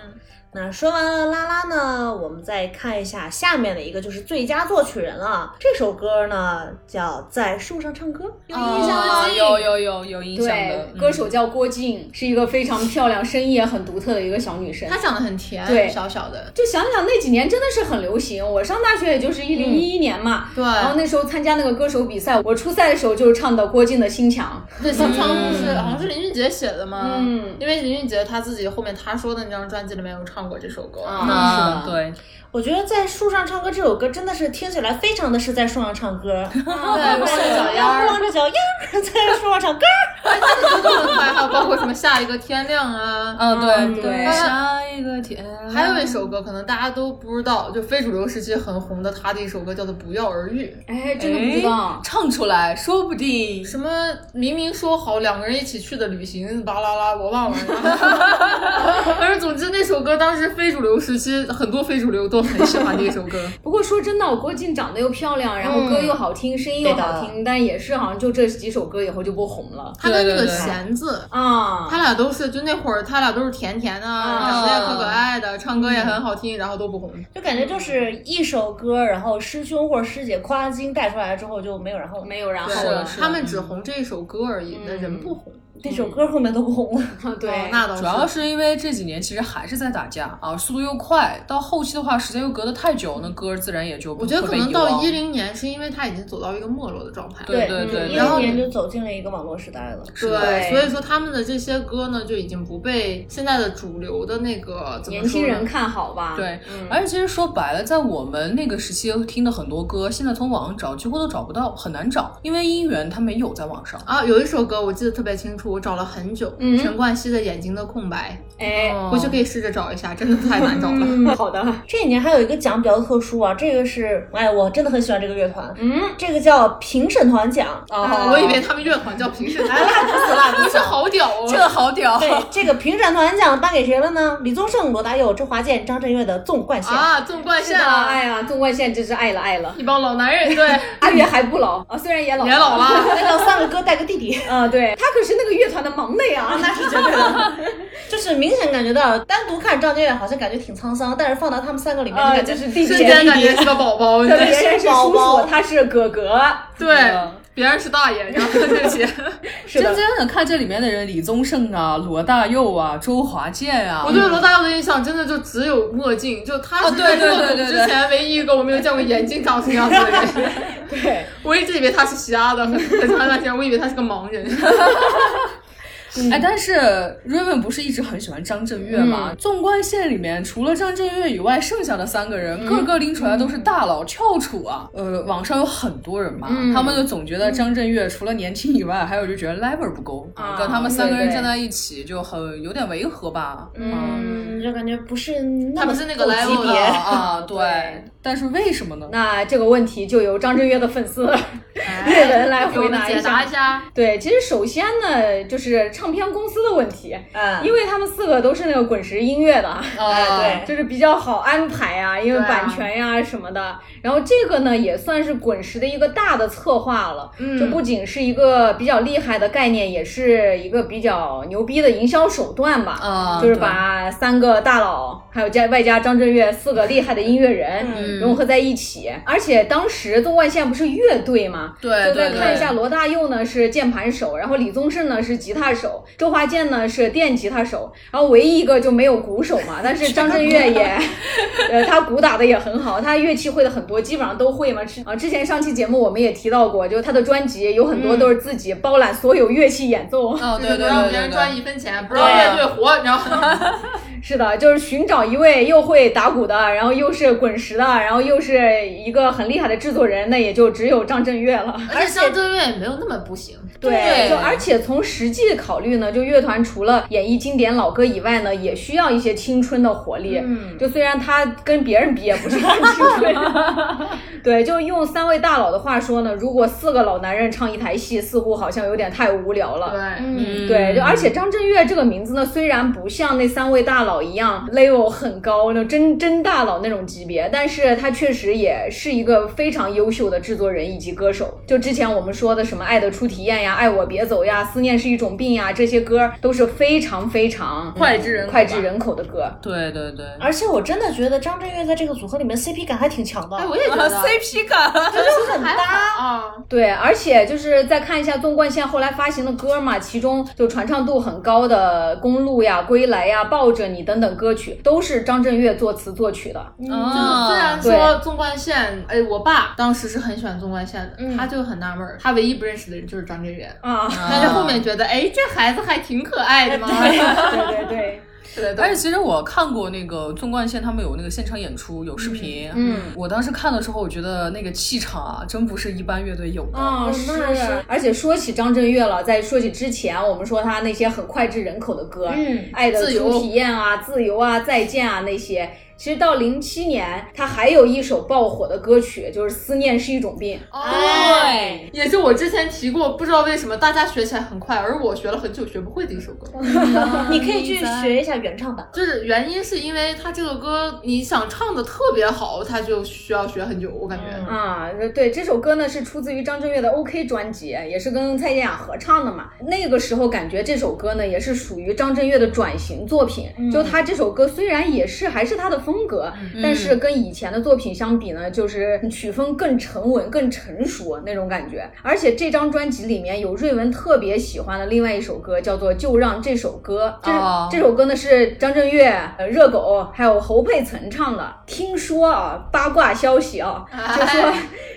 那说完了拉拉呢，我们再看一下下面的一个就是最佳作曲人了。这首歌呢叫《在树上唱歌》，有印象吗？啊有有有有印象的歌手叫郭靖，是一个非常漂亮、声音也很独特的一个小女生她。长得很甜，对小小的。就想想那几年真的是很流行，我上大学也就是一零一一年嘛，对然后那时候参加那个歌手比赛，我初赛的时候就是唱的郭靖的《心墙对，小窗户是好像是林俊杰写的嘛，嗯因为林俊杰他自己后面他说的那张专辑里面有唱过这首歌，是的对，我觉得在树上唱歌这首歌真的是听起来非常的是在树上唱歌，对，光着脚丫儿，光着脚丫儿在树上唱歌。节奏很快，还有包括什么下一个天亮啊，嗯对对下一个天，还有一首歌可能大家都不知道，就非主流时期很红的他的一首歌叫做《不药而愈》。哎，真的不知道。唱出来，说不定什么明明说好两个人一起去的旅行，巴拉拉，我忘了。反正总之那首歌当时非主流时期，很多非主流都很喜欢这首歌。不过说真的，郭靖长得又漂亮，然后歌又好听，声音又好听，但也是好像就这几首歌以后就不红了他跟那个弦子，啊。他俩都是就那会儿，他俩都是甜甜的，长得也可可爱的，唱歌也很好听，然后都不红。就感觉就是一首歌，然后师兄或者师姐夸金带出来之后就没有然后，没有然后了。是他们只红这一首歌而已，那人不红。这首歌后面都不红了。对，哦那倒主要是因为这几年其实还是在打架啊，速度又快，到后期的话时间又隔得太久，那歌自然也就我觉得可能到一零年，是因为他已经走到一个没落的状态。对对对一然后零年就走进了一个网络时代了。对，所以说他们的这些歌呢，就已经不被现在的主流的那个怎么说年轻人看好吧？对，而且其实说白了，在我们那个时期听的很多歌，现在从网上找几乎都找不到，很难找，因为音源它没有在网上。啊，有一首歌我记得特别清楚，我找了很久，嗯陈冠希的《眼睛的空白哎，》，回去可以试着找一下，真的太难找了。嗯，好的，这一年还有一个奖比较特殊啊，这个是哎，我真的很喜欢这个乐团，嗯，这个叫评审团奖。哦我以为他们乐团叫评审团，不是啦，不是好屌哦！这个好屌，对，这个评审团奖颁给谁了呢？李宗盛、罗大佑、周华健、张震岳的纵贯线。啊，纵贯，线啊，哎呀，纵贯线真是爱了爱了。一帮老男人，对，阿月还不老啊，虽然也老也老了。那个三个哥带个弟弟，啊，对他可是那个乐团的忙内啊，那是绝对的。就是明显感觉到，单独看张震岳好像感觉挺沧桑，但是放到他们三个里面就啊，感觉是弟瞬姐，间感觉是个宝宝，特别对人是叔叔，他是哥哥。对，别人是大爷，然后对不起，真真的看这里面的人，李宗盛啊、罗大佑啊、周华健啊，我对罗大佑的印象真的就只有墨镜，就他是对对在对对对。之前唯一一个我没有见过眼镜长成这样子的人。对，我一直以为他是瞎的，很很长一段时间我以为他是个盲人。哎，但是 Raven 不是一直很喜欢张震岳吗？纵观线里面除了张震岳以外，剩下的三个人、个个拎出来都是大佬翘楚啊。呃，网上有很多人嘛，他们就总觉得张震岳除了年轻以外，还有就觉得 level 不够，啊跟他们三个人站在一起就很有点违和吧。嗯，就感觉不是那么他不是那个 level 的级别。啊，对。对，但是为什么呢？那这个问题就由张震岳的粉丝 岳文来回答一下。一下。对，其实首先呢，就是唱片公司的问题，嗯，因为他们四个都是那个滚石音乐的，啊，对就是比较好安排啊，因为版权呀、什么的。然后这个呢，也算是滚石的一个大的策划了，嗯就不仅是一个比较厉害的概念，也是一个比较牛逼的营销手段吧。啊，就是把三个大佬，还有加外加张震岳四个厉害的音乐人嗯融合在一起，而且当时纵贯线不是乐队吗？对就再对对看一下，罗大佑呢是键盘手，然后李宗盛呢是吉他手，周华健呢是电吉他手，然后唯一一个就没有鼓手嘛。但是张震岳也，呃，他鼓打的也很好，他乐器会的很多，基本上都会嘛。之啊，之前上期节目我们也提到过，就他的专辑有很多都是自己包揽所有乐器演奏。哦，对对对不让别人赚一分钱，不让乐队活，你知道吗？是的，就是寻找一位又会打鼓的，然后又是滚石的，然后又是一个很厉害的制作人，那也就只有张震岳了。而且张震岳也没有那么不行。对，就而且从实际考虑呢，就乐团除了演绎经典老歌以外呢，也需要一些青春的活力。嗯就虽然他跟别人比也不是很青春，对，就用三位大佬的话说呢，如果四个老男人唱一台戏，似乎好像有点太无聊了。对，嗯，对，就而且张震岳这个名字呢，虽然不像那三位大佬一样 level 很高，那真真大佬那种级别，但是他确实也是一个非常优秀的制作人以及歌手。就之前我们说的什么《爱的初体验》呀，《爱我别走》呀，《思念是一种病》呀，这些歌都是非常非常脍炙人口吧脍炙人口的歌。对对对，而且我真的觉得张震岳在这个组合里面 CP 感还挺强的，哎，我也觉得 CP 感，就是很搭。啊。对，而且就是再看一下纵贯线后来发行的歌嘛，其中就传唱度很高的《公路》呀、《归来》呀、《抱着你》等等歌曲，都是张震岳作词作曲的。就是啊虽然对说纵贯线，哎，我爸当时是很喜欢纵贯线的，他就很纳闷儿，他唯一不认识的人就是张震岳，啊，但是后面觉得，哎，这孩子还挺可爱的嘛。对。对对，对。而且其实我看过那个纵贯线，他们有那个现场演出，有视频。嗯，我当时看的时候，我觉得那个气场啊，真不是一般乐队有的。啊、是。那是。而且说起张震岳了，在说起之前，我们说他那些很脍炙人口的歌，嗯。爱的自由。初体验啊、自由啊、再见啊那些，其实到零七年，他还有一首爆火的歌曲，就是《思念是一种病》。对，也是我之前提过，不知道为什么大家学起来很快，而我学了很久学不会的一首歌。你可以去学一下原唱版。就是原因是因为他这个歌你想唱的特别好，他就需要学很久，我感觉。啊，对，这首歌呢是出自于张震岳的 OK 专辑，也是跟蔡健雅合唱的嘛。那个时候感觉这首歌呢也是属于张震岳的转型作品，就他这首歌虽然也是还是他的风格，但是跟以前的作品相比呢，就是曲风更沉稳、更成熟那种感觉。而且这张专辑里面有瑞文特别喜欢的另外一首歌，叫做《就让这首歌》。这、哦这首歌呢是张震岳、呃热狗还有侯佩岑唱的。听说啊，八卦消息啊，就说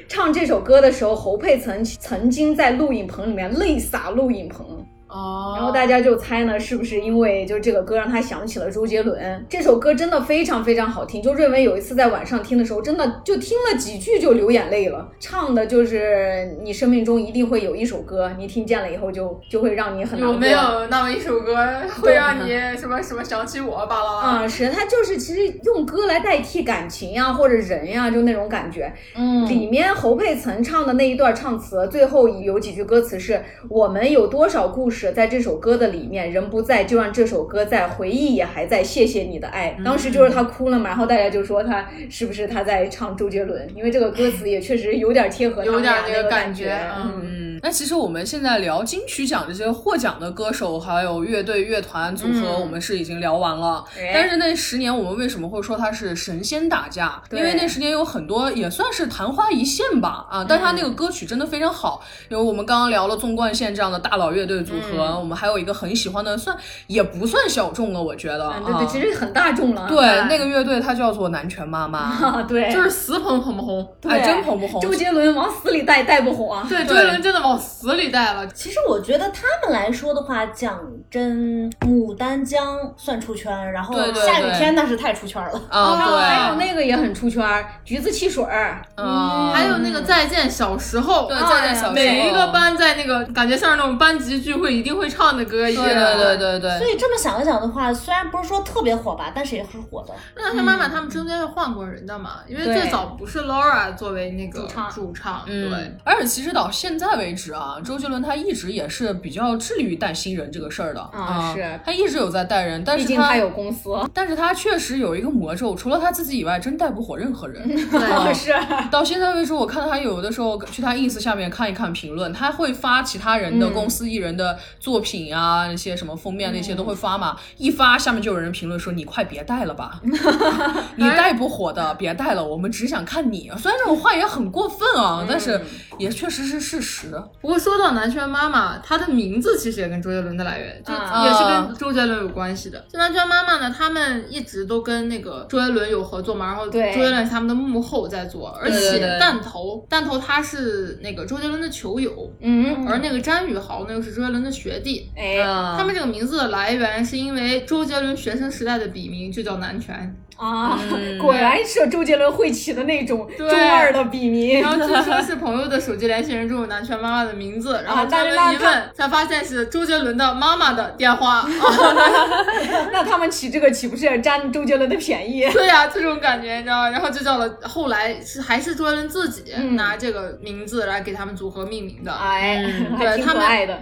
唱这首歌的时候，侯佩岑曾经在录影棚里面泪洒录影棚。哦然后大家就猜呢，是不是因为就是这个歌让他想起了周杰伦？这首歌真的非常非常好听。就瑞文有一次在晚上听的时候，真的就听了几句就流眼泪了。唱的就是你生命中一定会有一首歌，你听见了以后就就会让你很难过。有没有那么一首歌会让你什么什么想起我巴拉拉？啊、是他就是其实用歌来代替感情呀、或者人呀、就那种感觉。嗯，里面侯佩岑唱的那一段唱词，最后有几句歌词是“我们有多少故事在这首歌的里面，人不在，就让这首歌在，回忆也还在，谢谢你的爱。”嗯当时就是他哭了嘛，然后大家就说他是不是他在唱周杰伦，因为这个歌词也确实有点贴合他有点那个感感觉嗯。嗯，那其实我们现在聊金曲奖这些获奖的歌手，还有乐队、乐团组合，嗯我们是已经聊完了。哎但是那十年，我们为什么会说他是神仙打架？因为那十年有很多也算是昙花一现吧，啊，但他那个歌曲真的非常好。因为我们刚刚聊了纵贯线这样的大佬乐队组合，我们还有一个很喜欢的，算也不算小众了，我觉得。嗯，对对，啊其实很大众了。对哎那个乐队，它叫做南拳妈妈，啊，对，就是死捧捧不红。哎，真捧不红。周杰伦往死里带带不红啊。对，周杰伦真的往死里带了。其实我觉得他们来说的话，讲真、牡丹江算出圈，然后对对下雨天那是太出圈了。啊，还有，那个也很出圈儿，橘子汽水儿。嗯，还有那个再见小时候，对啊再见小时候每一个班在那个感觉像是那种班级聚会一定会唱的歌一样。对对对对对所。以这么想一想的话，虽然不是说特别火吧，但是也是火的。那他妈妈他们中间是换过人的嘛？因为最早不是 Laura 作为那个主唱主唱，对嗯，。而且其实到现在为止啊，周杰伦他一直也是比较致力于带新人这个事儿的啊是他一直有在带人，但是毕竟他有公司。但是他确实有一个魔咒，除了他自己以外，真带不火任何人。对，是。到现在为止，我看到他有的时候去他 ins 下面看一看评论，他会发其他人的公司艺人的作品啊，那些什么封面那些都会发嘛。一发下面就有人评论说：“你快别带了吧，你带不火的，别带了，我们只想看你。”虽然这种话也很过分啊，但是也确实是事实。不过说到南拳妈妈，她的名字其实也跟周杰伦的来源，就啊也是跟周杰伦有关系的。就南拳妈妈呢，他们一直都跟那个周杰伦有合作嘛，然后周杰伦是他们的幕后在做，而对且对弹头弹头他是那个周杰伦的球友，嗯，而那个詹宇豪呢又是周杰伦的学弟。哎，他们这个名字的来源是因为周杰伦学生时代的笔名就叫南拳，啊，果然是周杰伦会起的那种中二的笔名然。后据说是朋友的手机联系人中有南拳妈妈的名字，然后他门一问才发现是周杰伦的妈妈的电话。那他们起这个岂不是占周杰伦的便宜？对呀、这种感觉你知道吗？然后就叫了，后来是还是周杰伦自己嗯拿这个名字来给他们组合命名的。哎，对他们可爱的。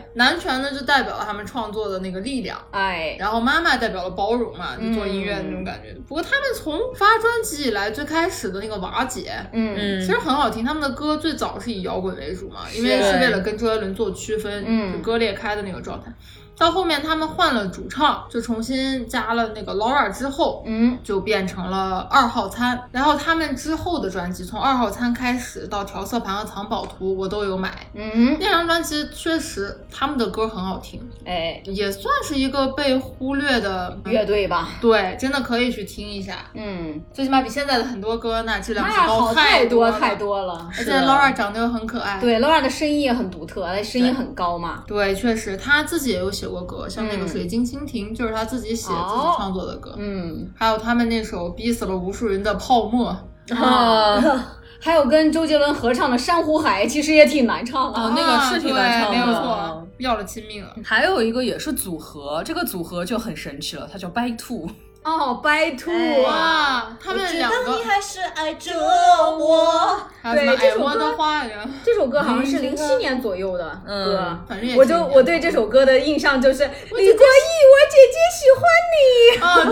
南拳呢就代表了他们创作的那个力量。哎，然后妈妈代表了包容嘛，就做音乐的那种感觉。不过他们从发专辑以来，最开始的那个瓦解，嗯其实很好听。他们的歌最早是以摇滚为主嘛，因为是为了跟周杰伦做区分，嗯就割裂开的那个状态。到后面他们换了主唱，就重新加了那个 Laura 之后，嗯，就变成了二号餐。然后他们之后的专辑，从二号餐开始到调色盘和藏宝图，我都有买。嗯，那张专辑确实他们的歌很好听，哎，也算是一个被忽略的乐队吧。对，真的可以去听一下，嗯，最起码比现在的很多歌那质量是高好太多太了。多了。而且 Laura 长得又很可爱，对，Laura 的声音也很独特，她声音很高嘛。对，确实她自己也有写过歌，像那个嗯《水晶蜻蜓》就是他自己写、哦自己创作的歌，嗯还有他们那首逼死了无数人的泡沫，啊，还有跟周杰伦合唱的《珊瑚海》，其实也挺难唱的。哦那个是挺难唱的没有错，要了亲命了。还有一个也是组合，这个组合就很神奇了，它叫 By Two。哦，白兔哎哇，他们两个你还是爱着我。对这首歌花呀？这首歌好像是零七年左右的歌，反正也我就我对这首歌的印象就是李国毅，我姐姐喜欢你。啊，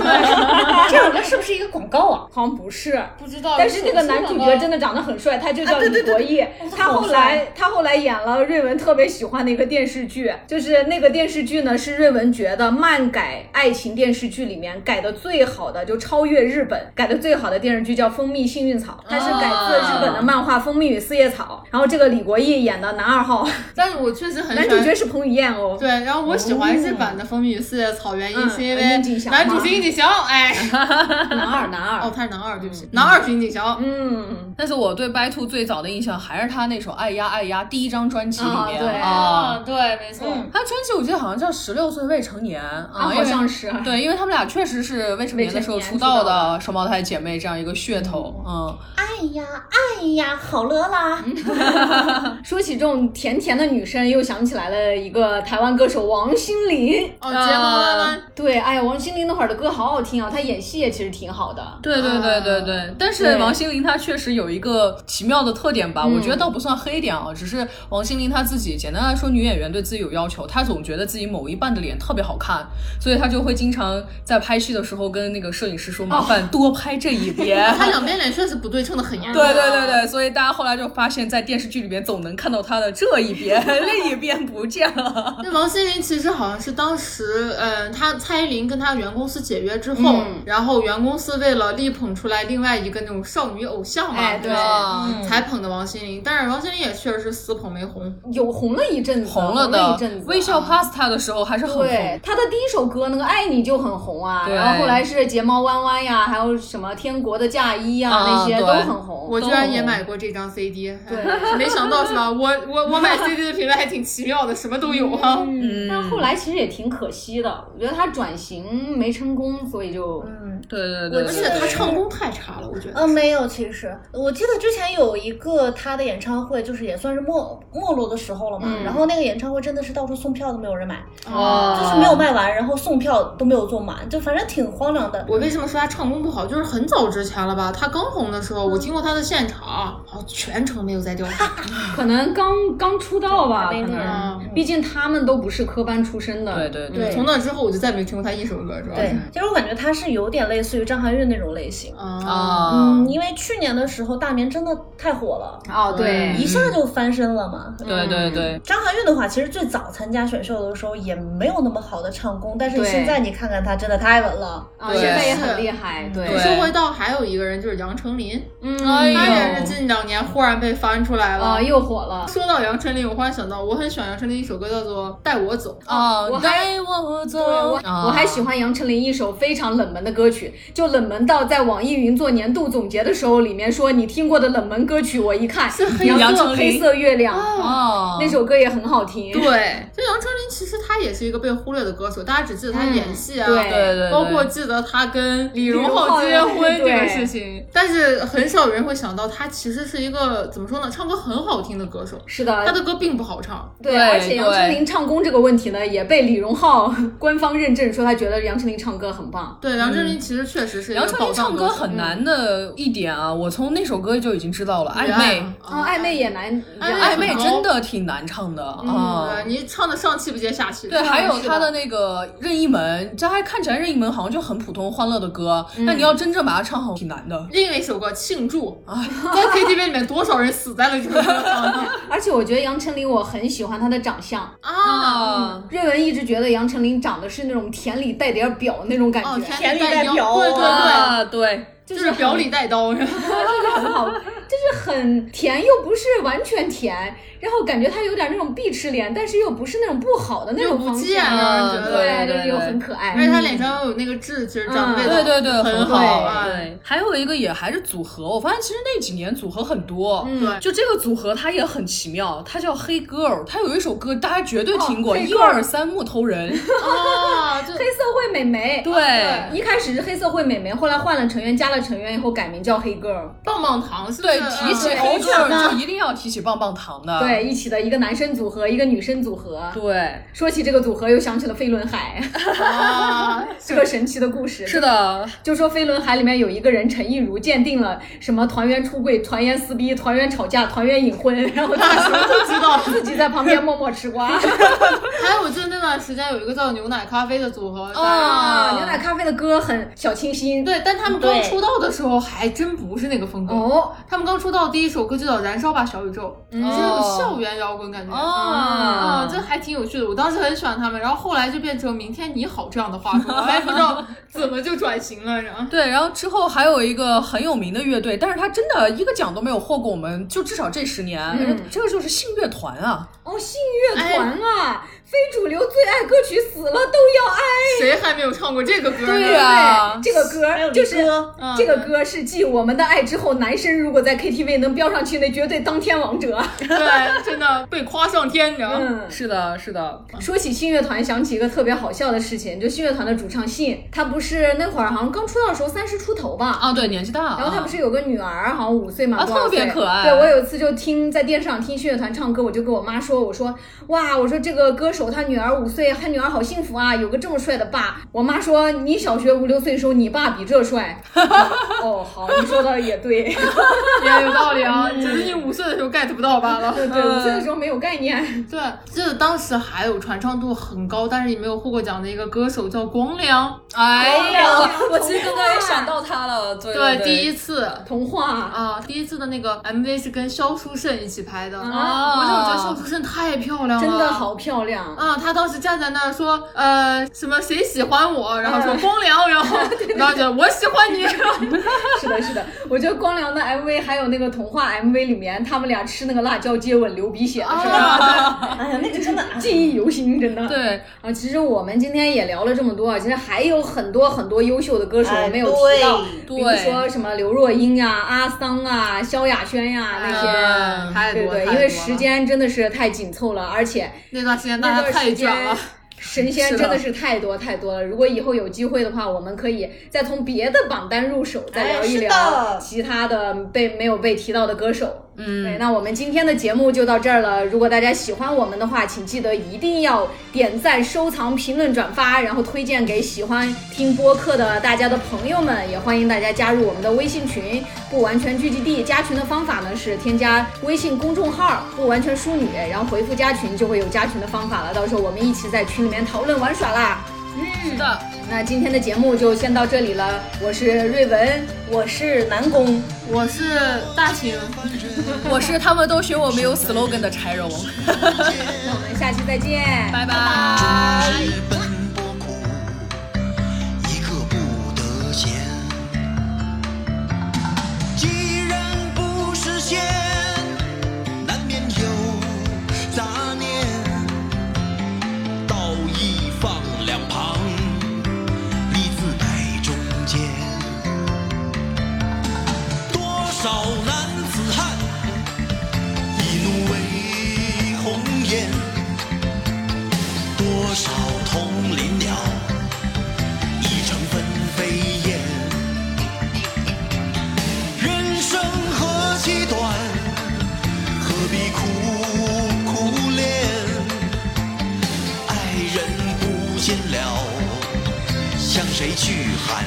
对，这首歌是不是一个广告啊？好像不是，不知道。但是那个男主角真的长得很帅，他就叫李国毅。他后来他后来演了瑞文特别喜欢的一个电视剧，就是那个电视剧呢是瑞文觉得漫改爱情电视剧里面改的最好的，就超越日本改的最好的电视剧叫《蜂蜜幸运草》，它是改自日本的漫画《蜂蜜与四叶草》，然后这个李国毅演的男二号，但是我确实很男喜欢主角是彭于晏哦。对，然后我喜欢日版的《蜂蜜与四叶草》，原因嗯是因为男主吗是殷景祥，哎，男二，男二。哦，他是男二，对不起，男二是殷景祥。嗯，但是我对白兔最早的印象还是他那首《爱呀爱呀》第一张专辑里面啊对没错。他专辑我记得好像叫《十六岁未成年》啊，好像是。对，因为他们俩确实是未成年的时候出道的双胞胎姐妹这样一个噱头，嗯，爱呀爱呀，好乐啦！说起这种甜甜的女生，又想起来了一个台湾歌手王心凌。哦，睫毛弯弯，对，哎呀，王心凌那会儿的歌好好听啊，她演戏也其实挺好的。对对对对对。但是王心凌她确实有一个奇妙的特点吧，我觉得倒不算黑点啊，只是王心凌她自己，简单来说，女演员对自己有要求，她总觉得自己某一半的脸特别好看，所以她就会经常在拍戏的时候跟那个摄影师说，麻烦多拍这一边。他两边脸确实不对称的很严重。对对对对，所以大家后来就发现，在电视剧里面总能看到他的这一边，另一边不见了。那王心凌其实好像是当时，嗯，她蔡依林跟她原公司解约之后，嗯然后原公司为了力捧出来另外一个那种少女偶像嘛，哎对嗯才捧的王心凌。但是王心凌也确实是死捧没红。有红了一阵子，红了一的阵子。微笑 Pasta 的时候还是很对红，，她的第一首歌那个《爱你》就很红啊，对然后后来是睫毛弯弯呀，还有什么天国的嫁衣呀，啊那些都很红。我居然也买过这张 CD，对哎 没想到是吧？我我我买 CD 的频率还挺奇妙的，什么都有哈。嗯，但后来其实也挺可惜的，我觉得他转型没成功，所以就嗯，对对对而且他唱功太差了，我觉得。嗯，没有，其实我记得之前有一个他的演唱会，就是也算是没没落的时候了嘛。然后那个演唱会真的是到处送票都没有人买，哦就是没有卖完，然后送票都没有做满，就反正挺荒凉的。我为什么说他唱功不好？就是很早之前了吧，他刚红的时候，我听过他的现场，好像全程没有在掉下。可能刚刚出道吧，可能，毕竟他们都不是科班出身的。对对对从那之后我就再没听过他一首歌，主要对是。，其实我感觉他是有点类似于张含韵那种类型。啊，啊，嗯，因为去年的时候大眠真的太火了，哦，对，一下就翻身了嘛。对对对，张含韵的话，其实最早参加选秀的时候也没有那么好的唱功，但是现在你看看她真的太稳了。啊，对。现在也很厉害，对。对。说回到还有一个人就是杨丞琳，嗯，哎呦她也是近两年忽然被翻出来了。啊，又火了。说到杨丞琳，我忽然想到，我很喜欢杨丞琳一首歌，叫做《带我走》。啊，我还带我走，我还喜欢杨丞琳一首非常冷门的歌曲，就冷门到在网易云做年度总结的时候，里面说你听过的冷门歌曲，我一看是黑杨丞琳？黑色月亮，哦，那首歌也很好听。对，就杨丞琳，其实她也是一个被忽略的歌手，大家只记得她演戏啊，对对对对，包括记得他跟李荣浩结婚这个事情，但是很少有人会想到他其实是一个怎么说呢，唱歌很好听的歌手。是的，他的歌并不好唱，对，对而且杨丞琳唱功这个问题呢，也被李荣浩官方认证，说他觉得杨丞琳唱歌很棒。对，杨丞琳其实确实是杨丞琳唱歌很难的一点啊，我从那首歌就已经知道了，暧原昧，哦，暧昧也难，暧昧暧昧真的挺难唱的啊。对你唱的上气不接下气。对，还有他的那个任意门，这还看起来任意门好像就很普通欢乐的歌，但你要真正把它唱好，挺难的。另外一首歌《庆祝》啊，在 KTV 里面多少人死在了这首歌上 而且我觉得杨丞琳，我很喜欢她的长相。啊！瑞文一直觉得杨丞琳长得是那种甜里带点表那种感觉，哦，甜里带表对对对，啊，对，很就是表里带刀。很好，就是很甜又不是完全甜，然后感觉她有点那种碧池脸，但是又不是那种不好的那种方贱，向。让人觉得。对，对就是又很可爱。而且她脸上又有那个痣，其实长得对对对，很好。哎对，还有一个也还是组合，我发现其实那几年组合很多。嗯对就这个组合，它也很奇妙，它叫黑 girl，它有一首歌大家绝对听过，哦一二三木头人。啊，对 黑社会美眉。对一开始是黑社会美眉，后来换了成员，加了成员以后改名叫黑 girl。棒棒糖是不对，是？提起啊黑对偶像就一定要提起棒棒糖的。对，一起的一个男生组合，一个女生组合。对，说起这个组合，又想起了飞轮海，啊，这个神奇的故事。是的，就说飞轮海里面有一个人陈亦儒鉴定了什么团员出柜、团员撕逼、团员吵架、团员隐婚，然后他什么都知道，自己在旁边默默吃瓜。还有我记得那段时间有一个叫牛奶咖啡的组合啊，哦牛奶咖啡的歌很小清新。对，但他们刚出道的时候还真不是那个风格。哦，他们刚出道第一首歌就叫《燃烧吧小宇宙》，是那种哦校园摇滚感觉。哦啊，这还挺有趣的，我当时很喜欢他们，然后后来就变成“明天你好”这样的话术，我还不知道怎么就转型了，然后。对，然后之后还有一个很有名的乐队，但是他真的一个奖都没有获过，我们就至少这十年，嗯这个就是信乐团啊。哦，信乐团啊，非主流最爱歌曲死了都要爱。谁还没有唱过这个歌呢？对呀，这个歌就是这个歌是继《我们的爱》之后，男生如果在 KTV 能飙上去，那绝对当天王者。对，真的被夸上天，你知道吗？嗯，是的，是的，说起信乐团，想起一个特别好笑的事情，就信乐团的主唱信，他不是那会儿好像刚出道的时候三十出头吧。啊，对，年纪大，然后他不是有个女儿，好像五岁嘛，啊特别可爱对我有一次就听在电视上听信乐团唱歌，我就跟我妈说，我说哇，我说这个歌手他女儿五岁，他女儿好幸福啊，有个这么帅的爸。我妈说你小学五六岁的时候，你爸比这帅。哦，好，你说的也对，也有道理啊，只是你五岁的时候 get 不到罢了。对对，五岁的时候没有概念。对，记得当时还有传唱度很高，但是也没有获过奖的一个歌手叫光良。哎呀哦，我其实刚刚也想到他了，对对，第一次童话啊，第一次的那个 MV 是跟肖淑慎一起拍的。啊我就觉得肖淑慎太漂亮了，真的好漂亮。啊！他当时站在那儿说，呃，什么谁喜欢我，然后说光良，然后 然后就我喜欢你，是的，是的，我觉得光良的 MV 还有那个童话 MV 里面，他们俩吃那个辣椒接吻流鼻血的是吧？啊，哎呀，那个真的啊记忆犹新，真的。对，啊，其实我们今天也聊了这么多啊，其实还有很多很多优秀的歌手哎没有提到，对比如说什么刘若英呀、阿桑啊、萧亚轩呀那些。嗯对对，因为时间真的是太紧凑了，而且那段时间那段时间太卷了。神仙真的是太多太多了。如果以后有机会的话，我们可以再从别的榜单入手，再聊一聊其他的被没有被提到的歌手。嗯对，那我们今天的节目就到这儿了。如果大家喜欢我们的话，请记得一定要点赞、收藏、评论、转发，然后推荐给喜欢听播客的大家的朋友们。也欢迎大家加入我们的微信群“不完全聚集地”。加群的方法呢是添加微信公众号“不完全淑女”，然后回复加群就会有加群的方法了。到时候我们一起在群里面讨论玩耍啦。是的，那今天的节目就先到这里了，我是瑞文，我是南宫，我是大晴，我是他们都学我没有 slogan 的柴荣，那我们下期再见，拜拜。少男子汉，一怒为红颜。多少同林鸟，一成分飞燕。人生何其短，何必苦苦恋？爱人不见了，向谁去喊